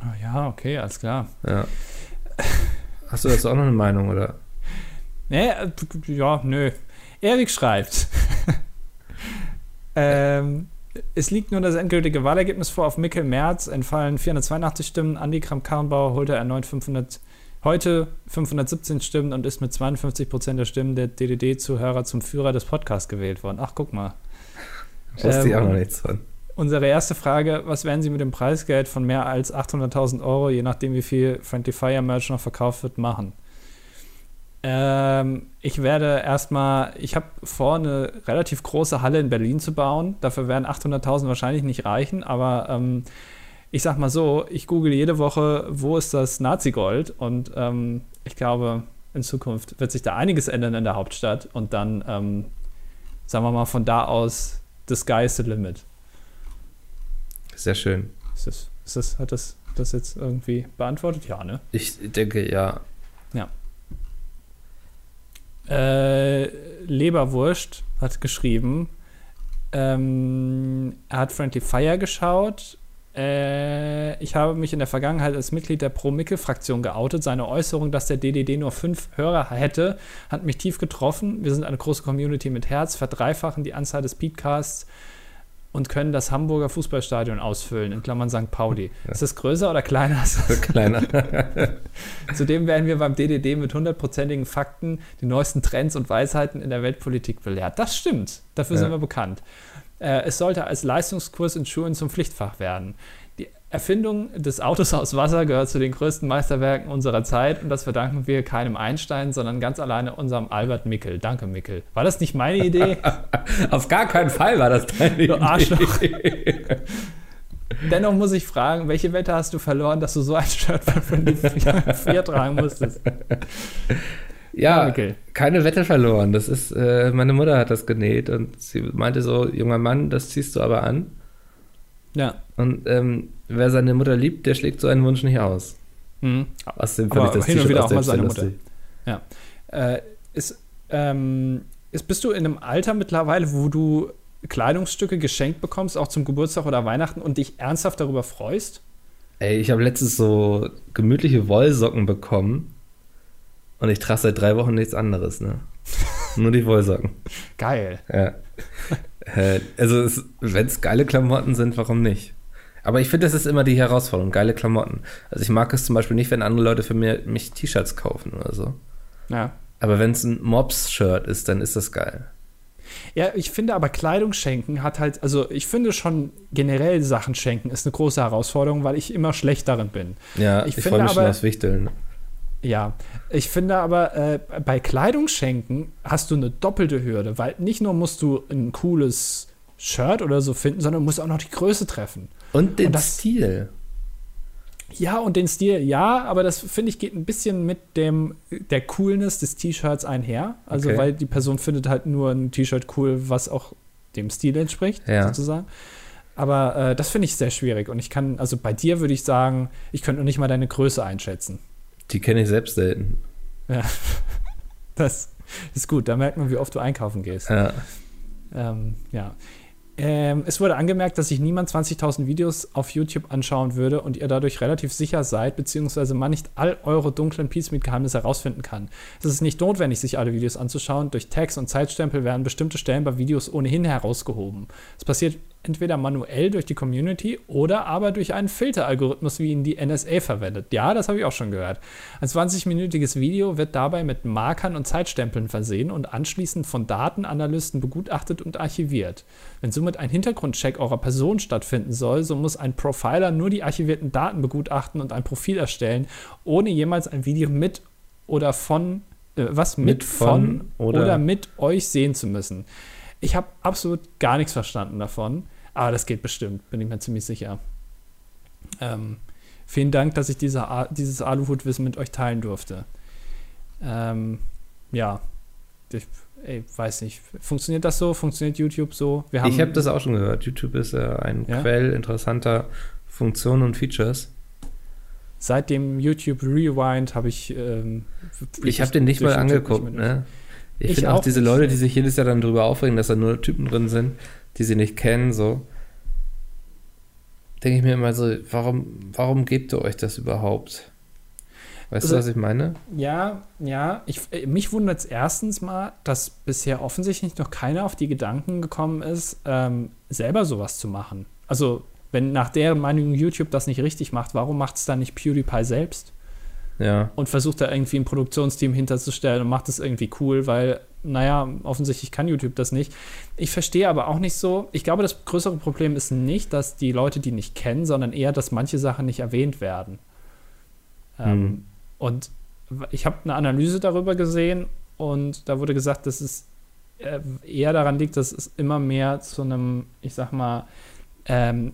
Oh ja, okay, alles klar. Ja. Hast du dazu auch noch eine Meinung, oder? Nee, äh, ja, nö. Erik schreibt. ähm, es liegt nun das endgültige Wahlergebnis vor. Auf Mikkel Merz entfallen 482 Stimmen. Andi Kramp-Karrenbauer holte erneut 500, heute 517 Stimmen und ist mit 52 Prozent der Stimmen der DDD-Zuhörer zum Führer des Podcasts gewählt worden. Ach, guck mal. Wusste ähm, ich auch noch nichts von. Unsere erste Frage: Was werden Sie mit dem Preisgeld von mehr als 800.000 Euro, je nachdem, wie viel Friendly Fire Merch noch verkauft wird, machen? Ähm, ich werde erstmal, ich habe vor, eine relativ große Halle in Berlin zu bauen. Dafür werden 800.000 wahrscheinlich nicht reichen, aber ähm, ich sag mal so, ich google jede Woche, wo ist das Nazi-Gold und ähm, ich glaube, in Zukunft wird sich da einiges ändern in der Hauptstadt und dann, ähm, sagen wir mal, von da aus, the sky is the limit. Sehr schön. Ist das, ist das, hat das, das jetzt irgendwie beantwortet? Ja, ne? Ich denke, ja. Ja. Äh, Leberwurst hat geschrieben, ähm, er hat Friendly Fire geschaut. Äh, ich habe mich in der Vergangenheit als Mitglied der Pro-Mickel-Fraktion geoutet. Seine Äußerung, dass der DDD nur fünf Hörer hätte, hat mich tief getroffen. Wir sind eine große Community mit Herz, verdreifachen die Anzahl des Beatcasts und können das Hamburger Fußballstadion ausfüllen, in Klammern St. Pauli. Ja. Ist das größer oder kleiner? Kleiner. Zudem werden wir beim DDD mit hundertprozentigen Fakten die neuesten Trends und Weisheiten in der Weltpolitik belehrt. Das stimmt. Dafür ja. sind wir bekannt. Äh, es sollte als Leistungskurs in Schulen zum Pflichtfach werden. Erfindung des Autos aus Wasser gehört zu den größten Meisterwerken unserer Zeit und das verdanken wir keinem Einstein, sondern ganz alleine unserem Albert Mickel. Danke, Mickel. War das nicht meine Idee? Auf gar keinen Fall war das deine du Idee. Arschloch. Dennoch muss ich fragen, welche Wette hast du verloren, dass du so ein Shirt von die 4 tragen musstest? Ja, ja keine Wette verloren. Das ist, äh, meine Mutter hat das genäht und sie meinte so, junger Mann, das ziehst du aber an. Ja. Und ähm, wer seine Mutter liebt, der schlägt so einen Wunsch nicht aus. Mhm. Außerdem fand ich das hin und wieder auch mal seine Mutter. Ja. Äh, ist, ähm, ist, bist du in einem Alter mittlerweile, wo du Kleidungsstücke geschenkt bekommst, auch zum Geburtstag oder Weihnachten und dich ernsthaft darüber freust? Ey, ich habe letztens so gemütliche Wollsocken bekommen und ich trage seit drei Wochen nichts anderes, ne? Nur die Wollsocken. Geil. Ja. Äh, also, wenn es geile Klamotten sind, warum nicht? Aber ich finde, das ist immer die Herausforderung, geile Klamotten. Also ich mag es zum Beispiel nicht, wenn andere Leute für mich T-Shirts kaufen oder so. Ja. Aber wenn es ein Mobs-Shirt ist, dann ist das geil. Ja, ich finde aber Kleidung schenken hat halt, also ich finde schon generell Sachen schenken ist eine große Herausforderung, weil ich immer schlecht darin bin. Ja, ich, ich freue mich aber, schon aufs Wichteln. Ja, ich finde aber, äh, bei Kleidung schenken hast du eine doppelte Hürde, weil nicht nur musst du ein cooles Shirt oder so finden, sondern musst auch noch die Größe treffen. Und den und das, Stil. Ja, und den Stil, ja, aber das finde ich geht ein bisschen mit dem der Coolness des T-Shirts einher. Also, okay. weil die Person findet halt nur ein T-Shirt cool, was auch dem Stil entspricht, ja. sozusagen. Aber äh, das finde ich sehr schwierig. Und ich kann, also bei dir würde ich sagen, ich könnte noch nicht mal deine Größe einschätzen. Die kenne ich selbst selten. Ja. Das ist gut, da merkt man, wie oft du einkaufen gehst. Ja. Ähm, ja. Ähm, es wurde angemerkt, dass sich niemand 20.000 Videos auf YouTube anschauen würde und ihr dadurch relativ sicher seid, beziehungsweise man nicht all eure dunklen Peacemeat-Geheimnisse herausfinden kann. Es ist nicht notwendig, sich alle Videos anzuschauen. Durch Tags und Zeitstempel werden bestimmte Stellen bei Videos ohnehin herausgehoben. Es passiert entweder manuell durch die Community oder aber durch einen Filteralgorithmus, wie ihn die NSA verwendet. Ja, das habe ich auch schon gehört. Ein 20-minütiges Video wird dabei mit Markern und Zeitstempeln versehen und anschließend von Datenanalysten begutachtet und archiviert. Wenn somit ein Hintergrundcheck eurer Person stattfinden soll, so muss ein Profiler nur die archivierten Daten begutachten und ein Profil erstellen, ohne jemals ein Video mit oder von äh, was mit, mit von, von oder, oder mit euch sehen zu müssen. Ich habe absolut gar nichts verstanden davon. Aber das geht bestimmt, bin ich mir ziemlich sicher. Ähm, vielen Dank, dass ich diese, dieses Aluhut-Wissen mit euch teilen durfte. Ähm, ja, ich, ich weiß nicht, funktioniert das so? Funktioniert YouTube so? Haben ich habe das auch schon gehört. YouTube ist äh, ein ja? Quell interessanter Funktionen und Features. Seit dem YouTube Rewind habe ich. Ähm, ich habe den nicht mal angeguckt, ne? Ich, ich finde auch, auch diese Leute, die sich jedes Jahr dann darüber aufregen, dass da nur Typen drin sind, die sie nicht kennen, so. Denke ich mir immer so, warum, warum gebt ihr euch das überhaupt? Weißt also, du, was ich meine? Ja, ja. Ich, mich wundert es erstens mal, dass bisher offensichtlich noch keiner auf die Gedanken gekommen ist, ähm, selber sowas zu machen. Also, wenn nach deren Meinung YouTube das nicht richtig macht, warum macht es dann nicht PewDiePie selbst? Ja. Und versucht da irgendwie ein Produktionsteam hinterzustellen und macht es irgendwie cool, weil, naja, offensichtlich kann YouTube das nicht. Ich verstehe aber auch nicht so. Ich glaube, das größere Problem ist nicht, dass die Leute die nicht kennen, sondern eher, dass manche Sachen nicht erwähnt werden. Ähm, hm. Ähm, und ich habe eine Analyse darüber gesehen und da wurde gesagt, dass es äh, eher daran liegt, dass es immer mehr zu einem, ich sag mal, ähm,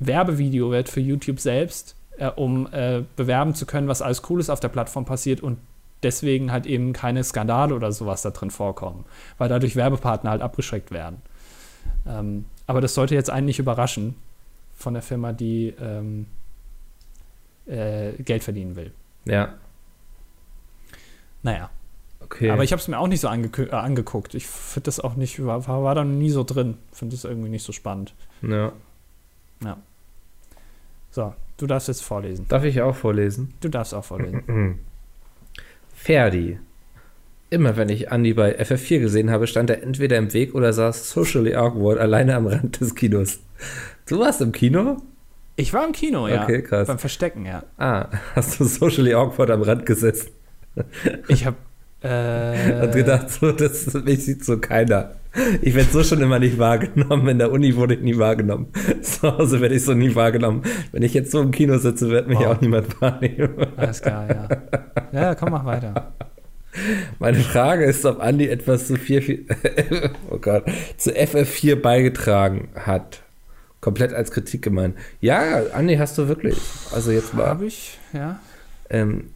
Werbevideo wird für YouTube selbst, äh, um äh, bewerben zu können, was alles Cooles auf der Plattform passiert und deswegen halt eben keine Skandale oder sowas da drin vorkommen, weil dadurch Werbepartner halt abgeschreckt werden. Ähm, aber das sollte jetzt einen nicht überraschen von der Firma, die ähm, äh, Geld verdienen will. Ja, naja. Okay. Aber ich habe es mir auch nicht so ange äh, angeguckt. Ich finde das auch nicht, war, war da nie so drin. Finde es irgendwie nicht so spannend. Ja. Ja. So, du darfst jetzt vorlesen. Darf ich auch vorlesen? Du darfst auch vorlesen. Ferdi. Immer wenn ich Andy bei FF4 gesehen habe, stand er entweder im Weg oder saß socially awkward alleine am Rand des Kinos. Du warst im Kino? Ich war im Kino, ja. Okay, krass. Beim Verstecken, ja. Ah, hast du socially awkward am Rand gesessen? Ich habe äh, und gedacht, so, das, mich sieht so keiner. Ich werde so schon immer nicht wahrgenommen. In der Uni wurde ich nie wahrgenommen. Zu Hause werde ich so nie wahrgenommen. Wenn ich jetzt so im Kino sitze, wird mich oh. auch niemand wahrnehmen. Alles klar, ja. Ja, komm, mach weiter. Meine Frage ist, ob Andi etwas zu 4, oh Gott, zu FF4 beigetragen hat. Komplett als Kritik gemeint. Ja, Andi, hast du wirklich. Also jetzt mal. Habe ich, ja. Ähm,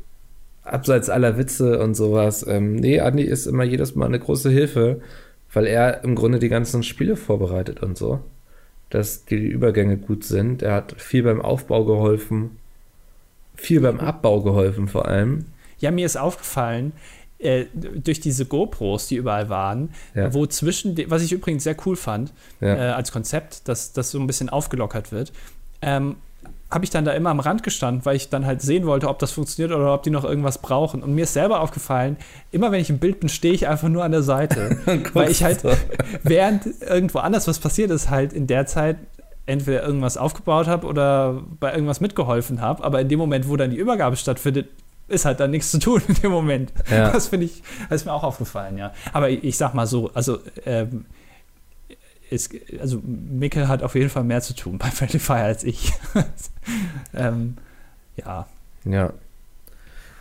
abseits aller Witze und sowas. Ähm, nee, Andi ist immer jedes Mal eine große Hilfe, weil er im Grunde die ganzen Spiele vorbereitet und so. Dass die Übergänge gut sind. Er hat viel beim Aufbau geholfen, viel beim Abbau geholfen vor allem. Ja, mir ist aufgefallen, äh, durch diese GoPros, die überall waren, ja. wo zwischen, was ich übrigens sehr cool fand, ja. äh, als Konzept, dass das so ein bisschen aufgelockert wird, ähm, habe ich dann da immer am Rand gestanden, weil ich dann halt sehen wollte, ob das funktioniert oder ob die noch irgendwas brauchen. Und mir ist selber aufgefallen, immer wenn ich im Bild bin, stehe ich einfach nur an der Seite. weil ich halt, während irgendwo anders was passiert ist, halt in der Zeit entweder irgendwas aufgebaut habe oder bei irgendwas mitgeholfen habe. Aber in dem Moment, wo dann die Übergabe stattfindet, ist halt dann nichts zu tun in dem Moment. Ja. Das finde ich, das ist mir auch aufgefallen, ja. Aber ich, ich sag mal so, also ähm, ist, also Mikkel hat auf jeden Fall mehr zu tun bei Friendly Fire als ich. ähm, ja. Ja.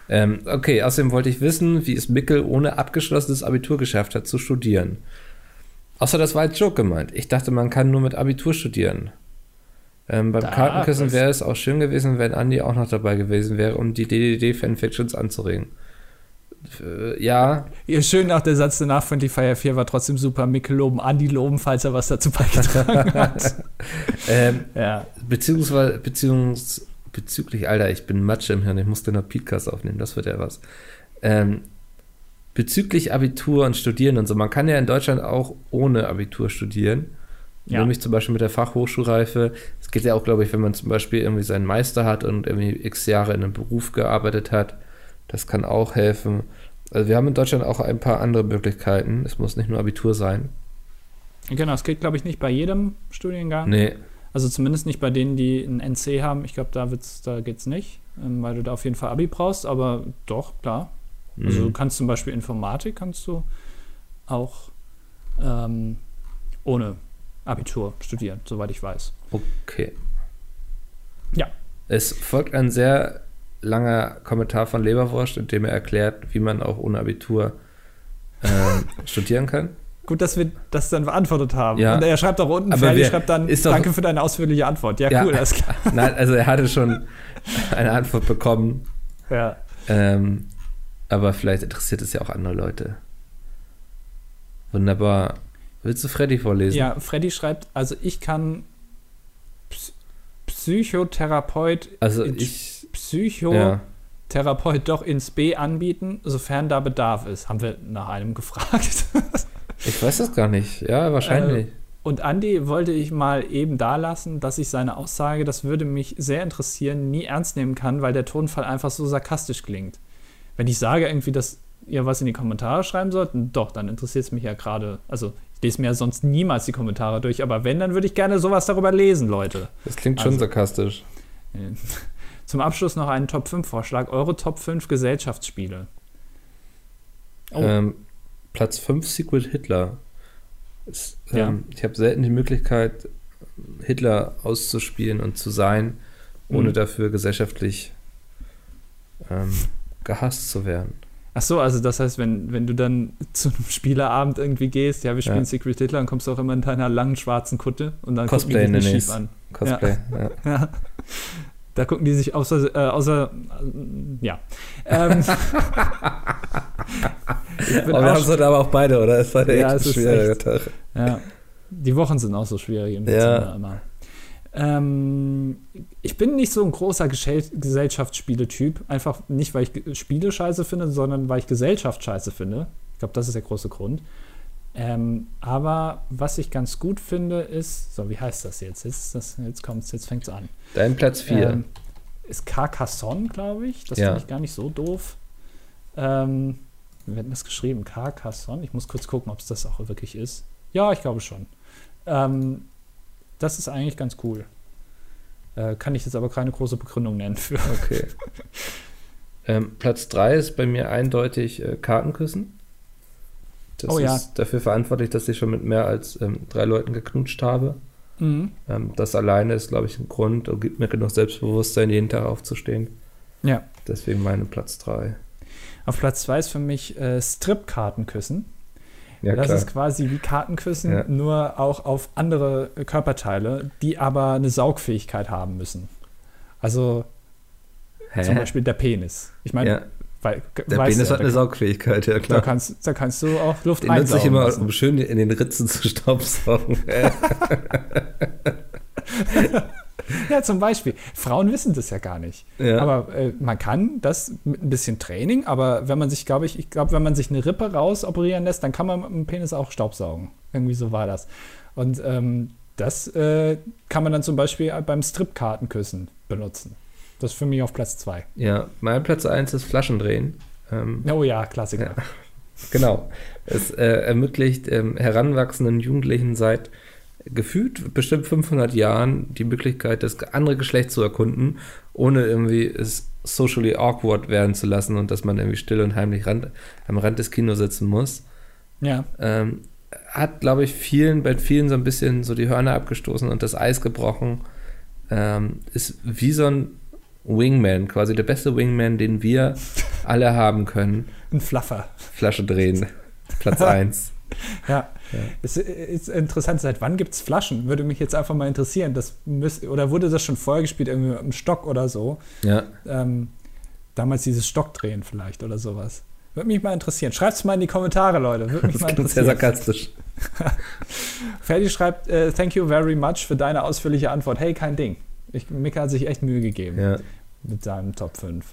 Ähm, okay, außerdem wollte ich wissen, wie es Mickel ohne abgeschlossenes Abitur geschafft hat zu studieren. Außer das war als Joke gemeint. Ich dachte, man kann nur mit Abitur studieren. Ähm, beim da, Kartenküssen wäre es auch schön gewesen, wenn Andi auch noch dabei gewesen wäre, um die DDD-Fanfictions anzuregen äh, ja. Ja, schön nach der Satz danach von die Fire 4 war trotzdem super. Mikkel loben, Andi loben, falls er was dazu beigetragen hat. ähm, ja. Beziehungsweise, beziehungs, bezüglich, Alter, ich bin Matsche im Hirn, ich musste noch Podcast aufnehmen, das wird ja was. Ähm, bezüglich Abitur und Studieren und so, man kann ja in Deutschland auch ohne Abitur studieren. Ja. Nämlich zum Beispiel mit der Fachhochschulreife. Es geht ja auch, glaube ich, wenn man zum Beispiel irgendwie seinen Meister hat und irgendwie x Jahre in einem Beruf gearbeitet hat das kann auch helfen. Also wir haben in Deutschland auch ein paar andere Möglichkeiten. Es muss nicht nur Abitur sein. Genau, es geht, glaube ich, nicht bei jedem Studiengang. Nee. Also zumindest nicht bei denen, die ein NC haben. Ich glaube, da, da geht es nicht, ähm, weil du da auf jeden Fall Abi brauchst, aber doch, klar. Also mhm. Also du kannst zum Beispiel Informatik kannst du auch ähm, ohne Abitur studieren, soweit ich weiß. Okay. Ja. Es folgt ein sehr langer Kommentar von Leberwurst, in dem er erklärt, wie man auch ohne Abitur äh, studieren kann. Gut, dass wir das dann beantwortet haben. Ja. Und er schreibt auch unten, Ferdi schreibt dann, danke für deine ausführliche Antwort. Ja, ja, cool, alles klar. Nein, also er hatte schon eine Antwort bekommen. Ja. Ähm, aber vielleicht interessiert es ja auch andere Leute. Wunderbar. Willst du Freddy vorlesen? Ja, Freddy schreibt, also ich kann Psychotherapeut. Also ich. Psychotherapeut ja. doch ins B anbieten, sofern da Bedarf ist. Haben wir nach einem gefragt. ich weiß das gar nicht. Ja, wahrscheinlich. Äh, und Andy wollte ich mal eben da lassen, dass ich seine Aussage, das würde mich sehr interessieren, nie ernst nehmen kann, weil der Tonfall einfach so sarkastisch klingt. Wenn ich sage irgendwie, dass ihr was in die Kommentare schreiben sollt, doch, dann interessiert es mich ja gerade. Also ich lese mir ja sonst niemals die Kommentare durch, aber wenn, dann würde ich gerne sowas darüber lesen, Leute. Das klingt schon also, sarkastisch. Zum Abschluss noch einen Top 5 Vorschlag. Eure Top 5 Gesellschaftsspiele. Oh. Ähm, Platz 5 Secret Hitler. Ist, ja. ähm, ich habe selten die Möglichkeit, Hitler auszuspielen und zu sein, ohne mhm. dafür gesellschaftlich ähm, gehasst zu werden. Ach so, also das heißt, wenn, wenn du dann zu einem Spielerabend irgendwie gehst, ja, wir spielen ja. Secret Hitler, dann kommst du auch immer in deiner langen schwarzen Kutte und dann Cosplay gucken die dich schief an. Cosplay, ja. ja. Da gucken die sich außer, äh, außer äh, ja. Ähm, aber wir haben es heute aber auch beide, oder? Es war ja, echt schwierige Tag. Ja, die Wochen sind auch so schwierig im ja. immer. Ähm, ich bin nicht so ein großer Gesellschaftsspiele-Typ. Einfach nicht, weil ich Spiele scheiße finde, sondern weil ich Gesellschaft scheiße finde. Ich glaube, das ist der große Grund. Ähm, aber was ich ganz gut finde, ist, so, wie heißt das jetzt? Jetzt, das, jetzt kommt's, jetzt fängt's an. Dein Platz 4. Ähm, ist Carcassonne, glaube ich. Das ja. finde ich gar nicht so doof. Ähm, wir hatten das geschrieben, Carcassonne. Ich muss kurz gucken, ob es das auch wirklich ist. Ja, ich glaube schon. Ähm, das ist eigentlich ganz cool. Äh, kann ich jetzt aber keine große Begründung nennen für. Okay. ähm, Platz 3 ist bei mir eindeutig äh, Kartenküssen. Das oh, ist ja. dafür verantwortlich, dass ich schon mit mehr als ähm, drei Leuten geknutscht habe. Mhm. Ähm, das alleine ist, glaube ich, ein Grund und gibt mir genug Selbstbewusstsein, jeden Tag aufzustehen. Ja. Deswegen meine Platz 3. Auf Platz 2 ist für mich äh, Strip-Kartenküssen. Ja, das klar. ist quasi wie Kartenküssen, ja. nur auch auf andere Körperteile, die aber eine Saugfähigkeit haben müssen. Also Hä? zum Beispiel der Penis. Ich meine, ja. Weil, der Penis ja, hat eine Saugfähigkeit, ja klar. Da kannst, da kannst du auch Luft den einsaugen. ich immer, lassen. um schön in den Ritzen zu staubsaugen. ja, zum Beispiel. Frauen wissen das ja gar nicht. Ja. Aber äh, man kann das mit ein bisschen Training, aber wenn man sich, glaube ich, ich glaube, wenn man sich eine Rippe rausoperieren lässt, dann kann man mit dem Penis auch Staubsaugen. Irgendwie so war das. Und ähm, das äh, kann man dann zum Beispiel beim Stripkartenküssen benutzen. Das ist für mich auf Platz 2. Ja, mein Platz 1 ist Flaschendrehen. Ähm, oh ja, Klassiker. Ja, genau. Es äh, ermöglicht ähm, heranwachsenden Jugendlichen seit gefühlt bestimmt 500 Jahren die Möglichkeit, das andere Geschlecht zu erkunden, ohne irgendwie es socially awkward werden zu lassen und dass man irgendwie still und heimlich Rand, am Rand des Kinos sitzen muss. Ja. Ähm, hat, glaube ich, vielen, bei vielen so ein bisschen so die Hörner abgestoßen und das Eis gebrochen. Ähm, ist wie so ein Wingman, quasi der beste Wingman, den wir alle haben können. Ein Fluffer. Flasche drehen. Platz 1. Ja. ja. Es ist interessant, seit wann gibt es Flaschen? Würde mich jetzt einfach mal interessieren. Das müß, oder wurde das schon vorher gespielt, irgendwie mit einem Stock oder so? Ja. Ähm, damals dieses Stockdrehen vielleicht oder sowas. Würde mich mal interessieren. Schreibt es mal in die Kommentare, Leute. Würde mich das mal interessieren. sehr sarkastisch. Ferdi schreibt, uh, thank you very much für deine ausführliche Antwort. Hey, kein Ding. Ich, Mika hat sich echt Mühe gegeben ja. mit seinem Top 5.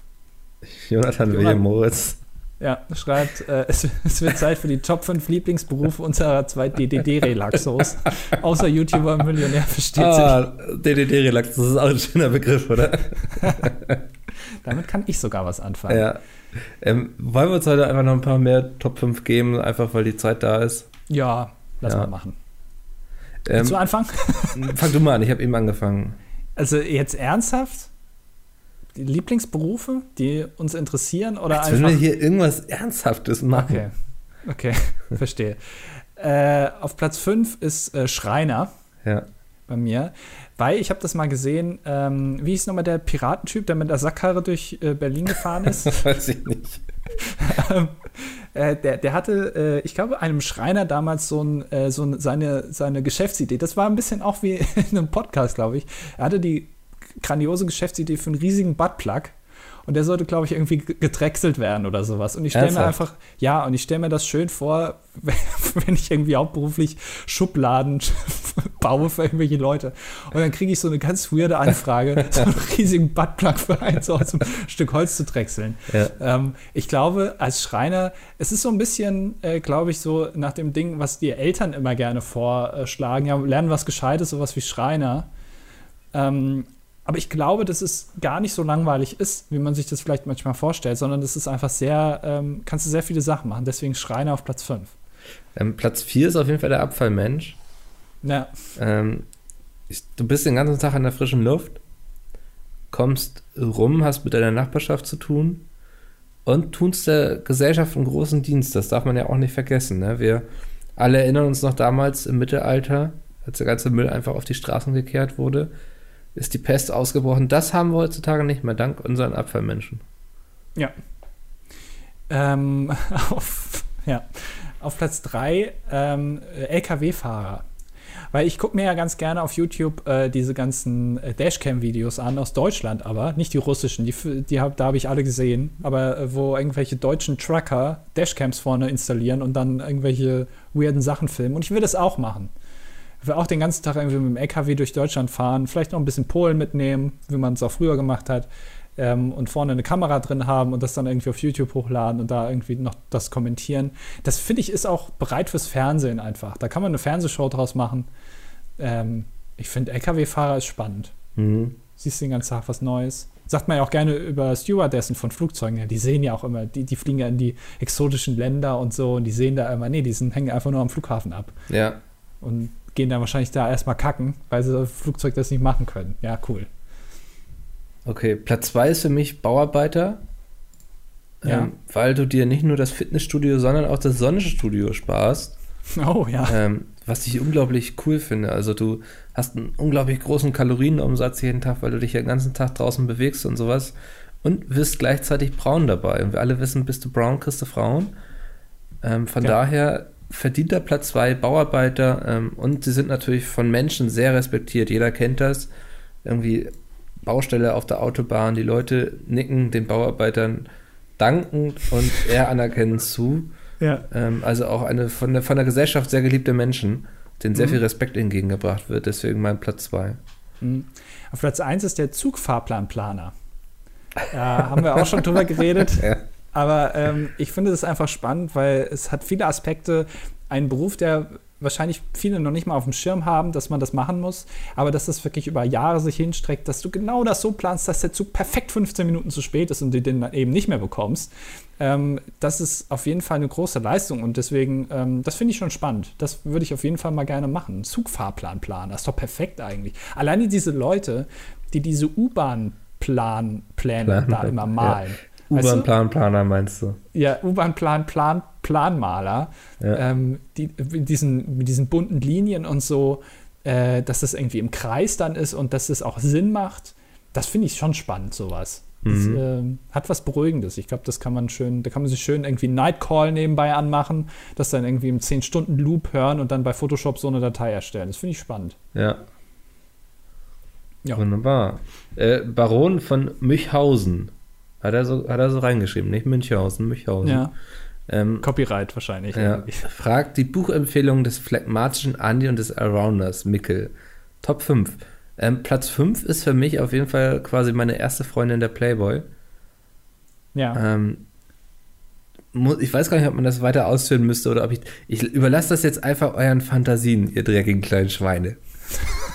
Jonathan William Moritz. Ja, schreibt, äh, es, es, wird Zeit für die Top 5 Lieblingsberufe unserer zwei DDD-Relaxos. Außer YouTuber und Millionär versteht ah, sich. DDD-Relax, das ist auch ein schöner Begriff, oder? Damit kann ich sogar was anfangen. Ja. Ähm, wollen wir uns heute einfach noch ein paar mehr Top 5 geben, einfach weil die Zeit da ist? Ja, lass ja. mal machen. Ähm, Willst du anfangen? fang du mal an, ich habe eben angefangen. Also jetzt ernsthaft? Die Lieblingsberufe, die uns interessieren oder Jetzt einfach. wir hier irgendwas Ernsthaftes machen. Okay, okay, verstehe. Äh, auf Platz 5 ist äh, Schreiner. Ja. Bei mir. Weil ich habe das mal gesehen, ähm, wie hieß nochmal der Piratentyp, der mit der Sackkarre durch äh, Berlin gefahren ist? Weiß ich nicht. Äh, der, der hatte, äh, ich glaube, einem Schreiner damals so, ein, äh, so ein, seine, seine Geschäftsidee. Das war ein bisschen auch wie in einem Podcast, glaube ich. Er hatte die grandiose Geschäftsidee für einen riesigen Buttplug. Und der sollte, glaube ich, irgendwie gedrechselt werden oder sowas. Und ich stelle mir einfach, ja, und ich stelle mir das schön vor, wenn ich irgendwie hauptberuflich Schubladen baue für irgendwelche Leute. Und dann kriege ich so eine ganz weirde Anfrage, so einen riesigen Buttplug für ein so aus einem Stück Holz zu drechseln. Ja. Ähm, ich glaube, als Schreiner, es ist so ein bisschen, äh, glaube ich, so nach dem Ding, was die Eltern immer gerne vorschlagen, ja, lernen was Gescheites, sowas wie Schreiner. Ähm, aber ich glaube, dass es gar nicht so langweilig ist, wie man sich das vielleicht manchmal vorstellt, sondern das ist einfach sehr, ähm, kannst du sehr viele Sachen machen. Deswegen Schreiner auf Platz 5. Ähm, Platz 4 ist auf jeden Fall der Abfallmensch. Ja. Ähm, ich, du bist den ganzen Tag in der frischen Luft, kommst rum, hast mit deiner Nachbarschaft zu tun und tust der Gesellschaft einen großen Dienst. Das darf man ja auch nicht vergessen. Ne? Wir alle erinnern uns noch damals im Mittelalter, als der ganze Müll einfach auf die Straßen gekehrt wurde ist die Pest ausgebrochen. Das haben wir heutzutage nicht mehr, dank unseren Abfallmenschen. Ja. Ähm, auf, ja. auf Platz 3 ähm, LKW-Fahrer. Weil ich gucke mir ja ganz gerne auf YouTube äh, diese ganzen äh, Dashcam-Videos an, aus Deutschland aber, nicht die russischen, die, die hab, da habe ich alle gesehen, aber äh, wo irgendwelche deutschen Trucker Dashcams vorne installieren und dann irgendwelche weirden Sachen filmen. Und ich will das auch machen. Will auch den ganzen Tag irgendwie mit dem LKW durch Deutschland fahren, vielleicht noch ein bisschen Polen mitnehmen, wie man es auch früher gemacht hat. Ähm, und vorne eine Kamera drin haben und das dann irgendwie auf YouTube hochladen und da irgendwie noch das kommentieren. Das finde ich ist auch bereit fürs Fernsehen einfach. Da kann man eine Fernsehshow draus machen. Ähm, ich finde, LKW-Fahrer ist spannend. Mhm. Siehst den ganzen Tag was Neues. Sagt man ja auch gerne über Stewardessen von Flugzeugen. Ja, die sehen ja auch immer, die, die fliegen ja in die exotischen Länder und so und die sehen da immer, nee, die sind, hängen einfach nur am Flughafen ab. Ja. Und gehen dann wahrscheinlich da erstmal kacken, weil sie das Flugzeug das nicht machen können. Ja, cool. Okay, Platz 2 ist für mich Bauarbeiter. Ja. Ähm, weil du dir nicht nur das Fitnessstudio, sondern auch das Sonnenstudio sparst. Oh ja. Ähm, was ich unglaublich cool finde. Also du hast einen unglaublich großen Kalorienumsatz jeden Tag, weil du dich ja den ganzen Tag draußen bewegst und sowas. Und wirst gleichzeitig braun dabei. Und wir alle wissen, bist du braun, kriegst du Frauen. Ähm, von ja. daher verdienter Platz 2, Bauarbeiter ähm, und sie sind natürlich von Menschen sehr respektiert. Jeder kennt das. Irgendwie Baustelle auf der Autobahn, die Leute nicken den Bauarbeitern dankend und eher anerkennend zu. Ja. Ähm, also auch eine von der, von der Gesellschaft sehr geliebte Menschen, denen sehr mhm. viel Respekt entgegengebracht wird. Deswegen mein Platz 2. Mhm. Auf Platz 1 ist der Zugfahrplanplaner. Da haben wir auch schon drüber geredet. Ja. Aber ähm, ich finde es einfach spannend, weil es hat viele Aspekte. Ein Beruf, der wahrscheinlich viele noch nicht mal auf dem Schirm haben, dass man das machen muss, aber dass das wirklich über Jahre sich hinstreckt, dass du genau das so planst, dass der Zug perfekt 15 Minuten zu spät ist und du den dann eben nicht mehr bekommst. Ähm, das ist auf jeden Fall eine große Leistung und deswegen, ähm, das finde ich schon spannend. Das würde ich auf jeden Fall mal gerne machen. Zugfahrplan planen, das ist doch perfekt eigentlich. Alleine diese Leute, die diese U-Bahn-Pläne da immer malen. Ja. U-Bahn-Planplaner meinst du? Ja, U-Bahn-Plan, Plan, Planmaler. Ja. Ähm, die, mit, diesen, mit diesen bunten Linien und so, äh, dass das irgendwie im Kreis dann ist und dass es auch Sinn macht. Das finde ich schon spannend, sowas. Das mhm. äh, hat was Beruhigendes. Ich glaube, das kann man schön, da kann man sich schön irgendwie Nightcall nebenbei anmachen, das dann irgendwie im 10-Stunden-Loop hören und dann bei Photoshop so eine Datei erstellen. Das finde ich spannend. Ja. ja. Wunderbar. Äh, Baron von Müchhausen hat er so, hat er so reingeschrieben, nicht Münchhausen, Münchhausen. Ja. Ähm, Copyright wahrscheinlich. Ja. Fragt die Buchempfehlung des phlegmatischen Andy und des Arounders, Mickel. Top 5. Ähm, Platz 5 ist für mich auf jeden Fall quasi meine erste Freundin der Playboy. Ja. Ähm, ich weiß gar nicht, ob man das weiter ausführen müsste oder ob ich. Ich überlasse das jetzt einfach euren Fantasien, ihr dreckigen kleinen Schweine.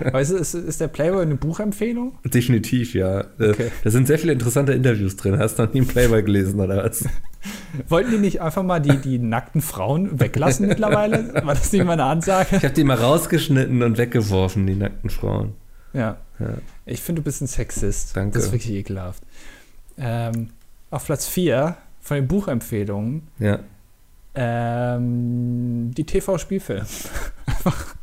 Weißt du, ist, ist der Playboy eine Buchempfehlung? Definitiv, ja. Okay. Da sind sehr viele interessante Interviews drin. Hast du noch nie einen Playboy gelesen oder was? Wollten die nicht einfach mal die, die nackten Frauen weglassen mittlerweile? War das nicht mal eine Ansage? Ich habe die mal rausgeschnitten und weggeworfen, die nackten Frauen. Ja. ja. Ich finde, du bist ein Sexist. Danke. Das ist wirklich ekelhaft. Ähm, auf Platz 4 von den Buchempfehlungen. Ja. Ähm, die TV-Spielfilme. Einfach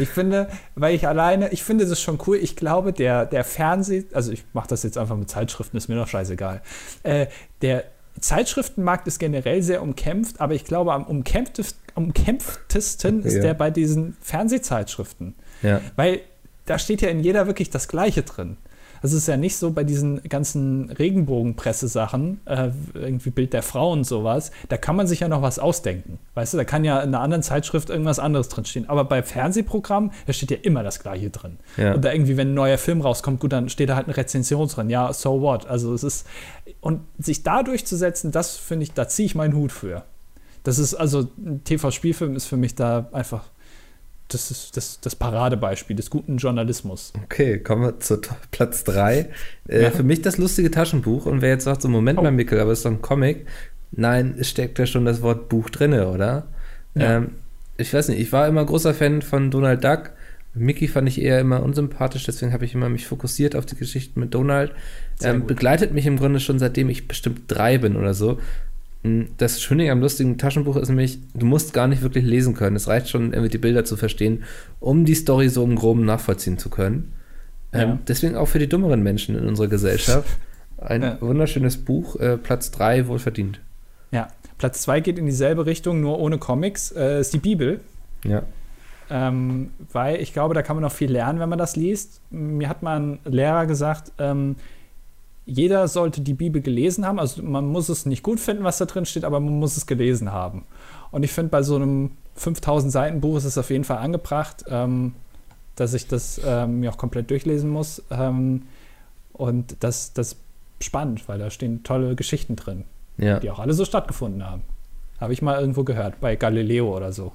ich finde, weil ich alleine, ich finde das schon cool. Ich glaube, der, der Fernseh, also ich mache das jetzt einfach mit Zeitschriften, ist mir doch scheißegal. Äh, der Zeitschriftenmarkt ist generell sehr umkämpft, aber ich glaube, am umkämpftesten, umkämpftesten ist ja. der bei diesen Fernsehzeitschriften. Ja. Weil da steht ja in jeder wirklich das Gleiche drin. Also es ist ja nicht so bei diesen ganzen Regenbogenpresse-Sachen, äh, irgendwie Bild der Frau und sowas, da kann man sich ja noch was ausdenken. Weißt du, da kann ja in einer anderen Zeitschrift irgendwas anderes drinstehen. Aber bei Fernsehprogrammen, da steht ja immer das Gleiche drin. Ja. Und da irgendwie, wenn ein neuer Film rauskommt, gut, dann steht da halt eine Rezension drin. Ja, so what? Also es ist, und sich da durchzusetzen, das finde ich, da ziehe ich meinen Hut für. Das ist also, ein TV-Spielfilm ist für mich da einfach das ist das, das Paradebeispiel des guten Journalismus. Okay, kommen wir zu Platz 3. Äh, ja. Für mich das lustige Taschenbuch. Und wer jetzt sagt, so Moment oh. mal, Mikkel, aber es ist doch ein Comic. Nein, es steckt ja schon das Wort Buch drin, oder? Ja. Ähm, ich weiß nicht, ich war immer großer Fan von Donald Duck. Mickey fand ich eher immer unsympathisch, deswegen habe ich immer mich fokussiert auf die Geschichten mit Donald. Ähm, begleitet mich im Grunde schon seitdem ich bestimmt drei bin oder so. Hm, das Schöne am lustigen Taschenbuch ist nämlich, du musst gar nicht wirklich lesen können. Es reicht schon, irgendwie die Bilder zu verstehen, um die Story so im Groben nachvollziehen zu können. Ähm, ja. deswegen auch für die dummeren Menschen in unserer Gesellschaft. Ein ja. wunderschönes Buch, äh, Platz 3, wohlverdient. Ja, Platz 2 geht in dieselbe Richtung, nur ohne Comics, äh, ist die Bibel. Ja. Ähm, weil ich glaube, da kann man noch viel lernen, wenn man das liest. Mir hat mal ein Lehrer gesagt, ähm, jeder sollte die Bibel gelesen haben. Also man muss es nicht gut finden, was da drin steht, aber man muss es gelesen haben. Und ich finde, bei so einem 5000 Seiten Buch ist es auf jeden Fall angebracht, ähm, dass ich das ähm, mir auch komplett durchlesen muss. Ähm, und das, das ist spannend, weil da stehen tolle Geschichten drin, ja. die auch alle so stattgefunden haben. Habe ich mal irgendwo gehört, bei Galileo oder so.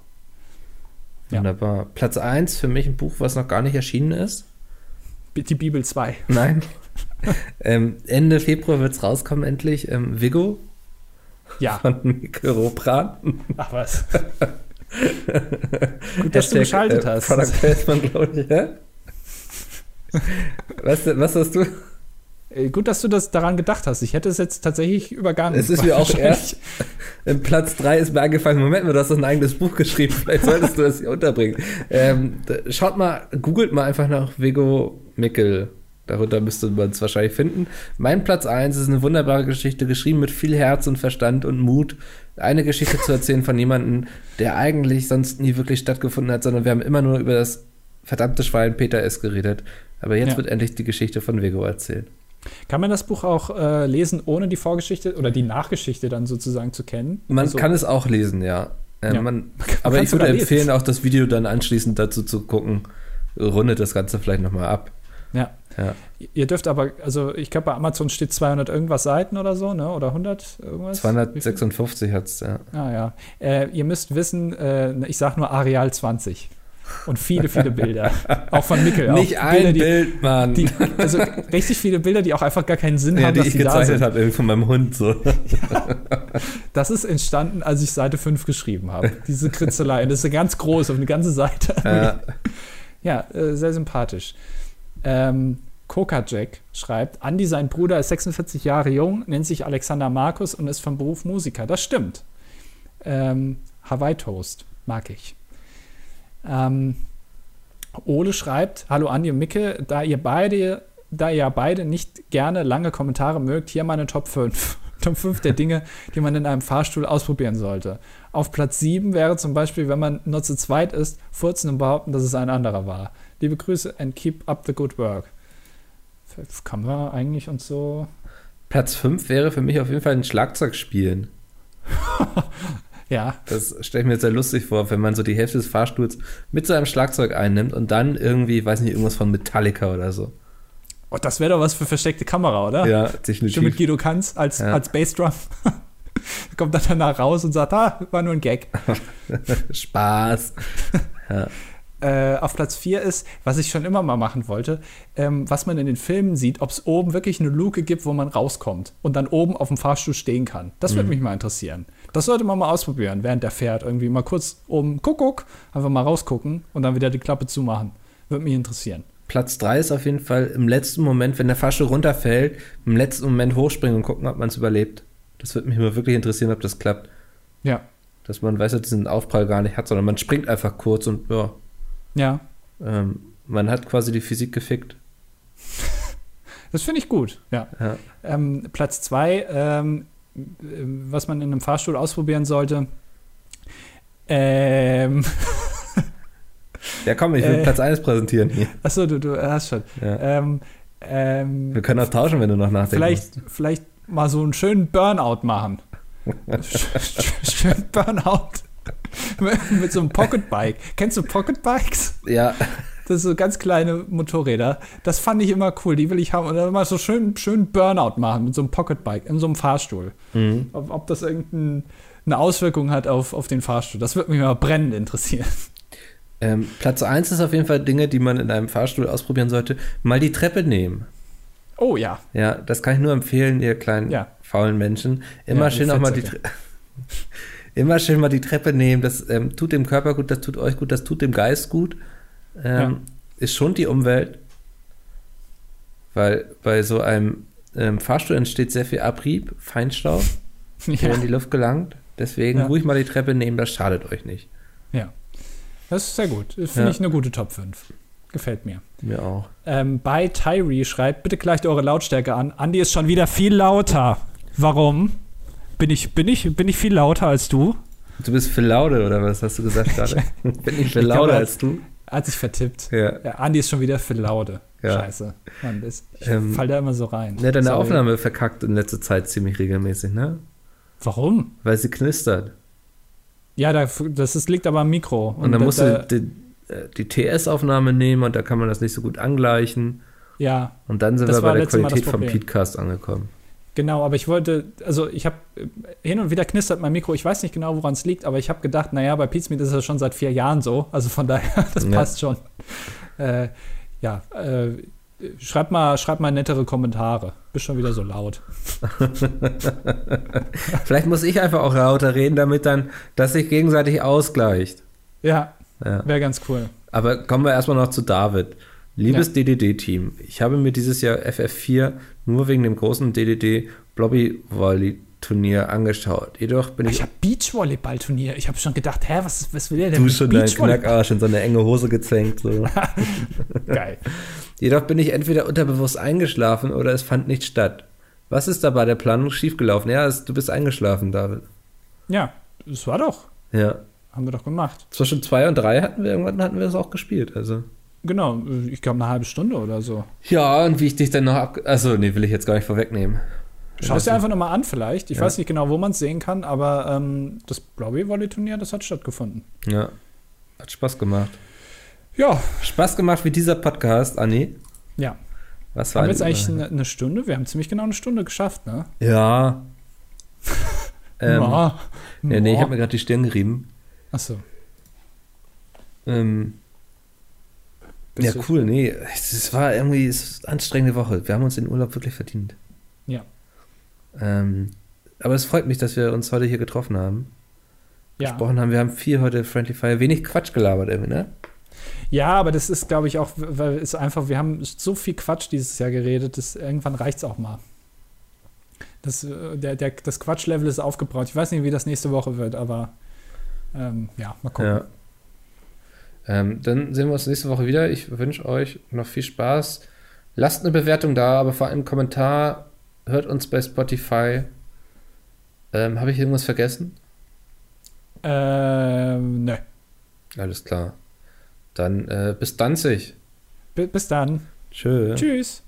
Ja. Wunderbar. Platz 1 für mich ein Buch, was noch gar nicht erschienen ist. Die Bibel 2. Nein. ähm, Ende Februar wird es rauskommen, endlich. Ähm, Vigo. Ja. Von Mikkel Ropran. Ach was. Gut, dass du geschaltet äh, hast. Product Placement, glaube ich, ja? was, was hast du? Äh, gut, dass du das daran gedacht hast. Ich hätte es jetzt tatsächlich übergangen. Es ist mir auch erst im Platz 3 ist mir angefallen, Moment mal, du hast ein eigenes Buch geschrieben, vielleicht solltest du das hier unterbringen. Ähm, schaut mal, googelt mal einfach nach Vigo Mickel Darunter müsste man es wahrscheinlich finden. Mein Platz 1 ist eine wunderbare Geschichte, geschrieben mit viel Herz und Verstand und Mut. Eine Geschichte zu erzählen von jemandem, der eigentlich sonst nie wirklich stattgefunden hat, sondern wir haben immer nur über das verdammte Schwein Peter S. geredet. Aber jetzt ja. wird endlich die Geschichte von Vego erzählt. Kann man das Buch auch äh, lesen, ohne die Vorgeschichte oder die Nachgeschichte dann sozusagen zu kennen? Man also, kann es auch lesen, ja. Äh, ja. Man, aber ich würde empfehlen, auch das Video dann anschließend dazu zu gucken. Rundet das Ganze vielleicht nochmal ab. Ja. ja. Ihr dürft aber, also ich glaube, bei Amazon steht 200 irgendwas Seiten oder so, ne? Oder 100 irgendwas? 256 hat es, ja. Ah, ja. Äh, ihr müsst wissen, äh, ich sage nur Areal 20. Und viele, viele Bilder. auch von Nickel. Nicht ein Bilder, die, Bild, Mann. Die, also richtig viele Bilder, die auch einfach gar keinen Sinn ja, haben, die dass ich gezeichnet habe von meinem Hund so. ja. Das ist entstanden, als ich Seite 5 geschrieben habe. Diese Kritzelei. Das ist ganz groß auf eine ganze Seite. Ja, ja äh, sehr sympathisch. Ähm, Coca Jack schreibt, Andy, sein Bruder, ist 46 Jahre jung, nennt sich Alexander Markus und ist vom Beruf Musiker. Das stimmt. Ähm, Hawaii Toast, mag ich. Ähm, Ole schreibt, hallo Andi und Micke, da ihr beide, da ihr beide nicht gerne lange Kommentare mögt, hier meine Top 5. Top 5 der Dinge, die man in einem Fahrstuhl ausprobieren sollte. Auf Platz 7 wäre zum Beispiel, wenn man nur zu zweit ist, furzen und behaupten, dass es ein anderer war. Liebe Grüße and keep up the good work. Kann man eigentlich und so. Platz 5 wäre für mich auf jeden Fall ein Schlagzeug spielen. ja. Das stelle ich mir jetzt sehr lustig vor, wenn man so die Hälfte des Fahrstuhls mit so einem Schlagzeug einnimmt und dann irgendwie, weiß nicht, irgendwas von Metallica oder so. Oh, das wäre doch was für versteckte Kamera, oder? Ja, definitiv. Schon mit Guido Kanz als, ja. als Bassdrum. Kommt dann danach raus und sagt, ah, war nur ein Gag. Spaß. ja äh, auf Platz 4 ist, was ich schon immer mal machen wollte, ähm, was man in den Filmen sieht, ob es oben wirklich eine Luke gibt, wo man rauskommt und dann oben auf dem Fahrstuhl stehen kann. Das mhm. würde mich mal interessieren. Das sollte man mal ausprobieren, während der fährt. Irgendwie mal kurz oben, guck, einfach mal rausgucken und dann wieder die Klappe zumachen. Würde mich interessieren. Platz 3 ist auf jeden Fall im letzten Moment, wenn der Fahrstuhl runterfällt, im letzten Moment hochspringen und gucken, ob man es überlebt. Das würde mich mal wirklich interessieren, ob das klappt. Ja. Dass man, weiß, diesen Aufprall gar nicht hat, sondern man springt einfach kurz und ja, ja. Ähm, man hat quasi die Physik gefickt. Das finde ich gut, ja. ja. Ähm, Platz zwei, ähm, was man in einem Fahrstuhl ausprobieren sollte. Ähm. Ja, komm, ich will äh, Platz 1 präsentieren hier. Achso, du, du hast schon. Ja. Ähm, Ähm, Wir können auch tauschen, wenn du noch nachdenkst. vielleicht, vielleicht mal so einen schönen Burnout machen. Schön Burnout. mit, mit so einem Pocketbike. Kennst du Pocketbikes? Ja. Das sind so ganz kleine Motorräder. Das fand ich immer cool. Die will ich haben. Und dann mal so schön, schön Burnout machen mit so einem Pocketbike in so einem Fahrstuhl. Mhm. Ob, ob das irgendeine Auswirkung hat auf, auf den Fahrstuhl. Das würde mich mal brennend interessieren. Ähm, Platz 1 ist auf jeden Fall Dinge, die man in einem Fahrstuhl ausprobieren sollte. Mal die Treppe nehmen. Oh ja. Ja, das kann ich nur empfehlen, ihr kleinen Ja. faulen Menschen. Immer Ja, schön auch mal die Fettsäcke. Tre Immer schön mal die Treppe nehmen. Das ähm, tut dem Körper gut, das tut euch gut, das tut dem Geist gut. Ähm, Ja. Es schont die Umwelt. Weil bei so einem ähm, Fahrstuhl entsteht sehr viel Abrieb, Feinstaub, der Ja. in die Luft gelangt. Deswegen Ja. ruhig mal die Treppe nehmen, das schadet euch nicht. ja. Das ist sehr gut. Finde ich eine gute Top 5. Gefällt mir. Mir auch. Ähm, bei Tyree schreibt, bitte gleicht eure Lautstärke an. Andi ist schon wieder viel lauter. Warum? Bin ich, bin ich, bin ich viel lauter als du? Du bist für Laude, oder was hast du gesagt gerade? Bin ich glaube, lauter er- als du? Hat sich vertippt. Ja. Ja, Andi ist schon wieder für laude. Ja. Scheiße. Mann, das, ich Ähm, fall da immer so rein. Ne, deine Sorry. Aufnahme verkackt in letzter Zeit ziemlich regelmäßig, ne? Warum? Weil sie knistert. Ja, da, das ist, liegt aber am Mikro. Und, dann da- musst du die, äh, die TS-Aufnahme nehmen und da kann man das nicht so gut angleichen. Ja, Und dann sind wir bei der Qualität vom. Podcast angekommen. Genau. Aber ich wollte, also ich habe hin und wieder knistert mein Mikro. Ich weiß nicht genau, woran es liegt, aber ich habe gedacht, naja, bei Pizmeet ist es schon seit vier Jahren so. Also von daher, das Ja. passt schon. Äh, ja, äh, schreib mal, schreib mal nettere Kommentare. Bist schon wieder so laut. Vielleicht muss ich einfach auch lauter reden, damit dann das sich gegenseitig ausgleicht. Ja, Ja. wäre ganz cool. Aber kommen wir erstmal noch zu David. Liebes DDD-Team, ich habe mir dieses Jahr FF4 nur wegen dem großen DDD Blobby Volley Turnier angeschaut. Jedoch bin ich, Ich habe Beachvolleyball-Turnier. Ich habe schon gedacht, hä, was, was will der denn du schon dein Beachvolleyball? Knackarsch in so eine enge Hose gezänkt. So. Geil. Jedoch bin ich entweder unterbewusst eingeschlafen oder es fand nicht statt. Was ist da bei der Planung schiefgelaufen? Ja, es, du bist eingeschlafen, David. Ja, das war doch. Ja. Haben wir doch gemacht. Zwischen zwei und drei hatten wir irgendwann hatten wir das auch gespielt. Also. Genau, ich glaube eine halbe Stunde oder so. Ja, und wie ich dich dann noch ab. Also, nee, will ich jetzt gar nicht vorwegnehmen. Schau es dir einfach nochmal an vielleicht. Ich Ja. weiß nicht genau, wo man es sehen kann, aber ähm, das Blobby-Volley-Turnier, das hat stattgefunden. Ja. Hat Spaß gemacht. Ja, Spaß gemacht wie dieser Podcast, Anni. ja. Was war Haben wir jetzt eigentlich eine, eine Stunde? Wir haben ziemlich genau eine Stunde geschafft, ne? Ja. ähm, Ja. ja, nee, ich habe mir gerade die Stirn gerieben. Achso. Ähm, ja, cool, nee. Es, war irgendwie es ist eine anstrengende Woche. Wir haben uns den Urlaub wirklich verdient. Ja. Ähm, aber es freut mich, dass wir uns heute hier getroffen haben. Ja. Gesprochen haben. Wir haben viel heute Friendly Fire. Wenig Quatsch gelabert irgendwie, ne? ja, aber das ist, glaube ich, auch, weil es einfach, wir haben so viel Quatsch dieses Jahr geredet, dass irgendwann reicht es auch mal. Das, äh, der, der, das Quatschlevel ist aufgebraucht. Ich weiß nicht, wie das nächste Woche wird, aber ähm, ja, mal gucken. Ja. Ähm, dann sehen wir uns nächste Woche wieder. Ich wünsche euch noch viel Spaß. Lasst eine Bewertung da, aber vor allem einen Kommentar. Hört uns bei Spotify. Ähm, Habe ich irgendwas vergessen? Ähm, nö. Alles klar. Dann äh, bis Danzig. Bi- Bis dann. Tschö. Tschüss.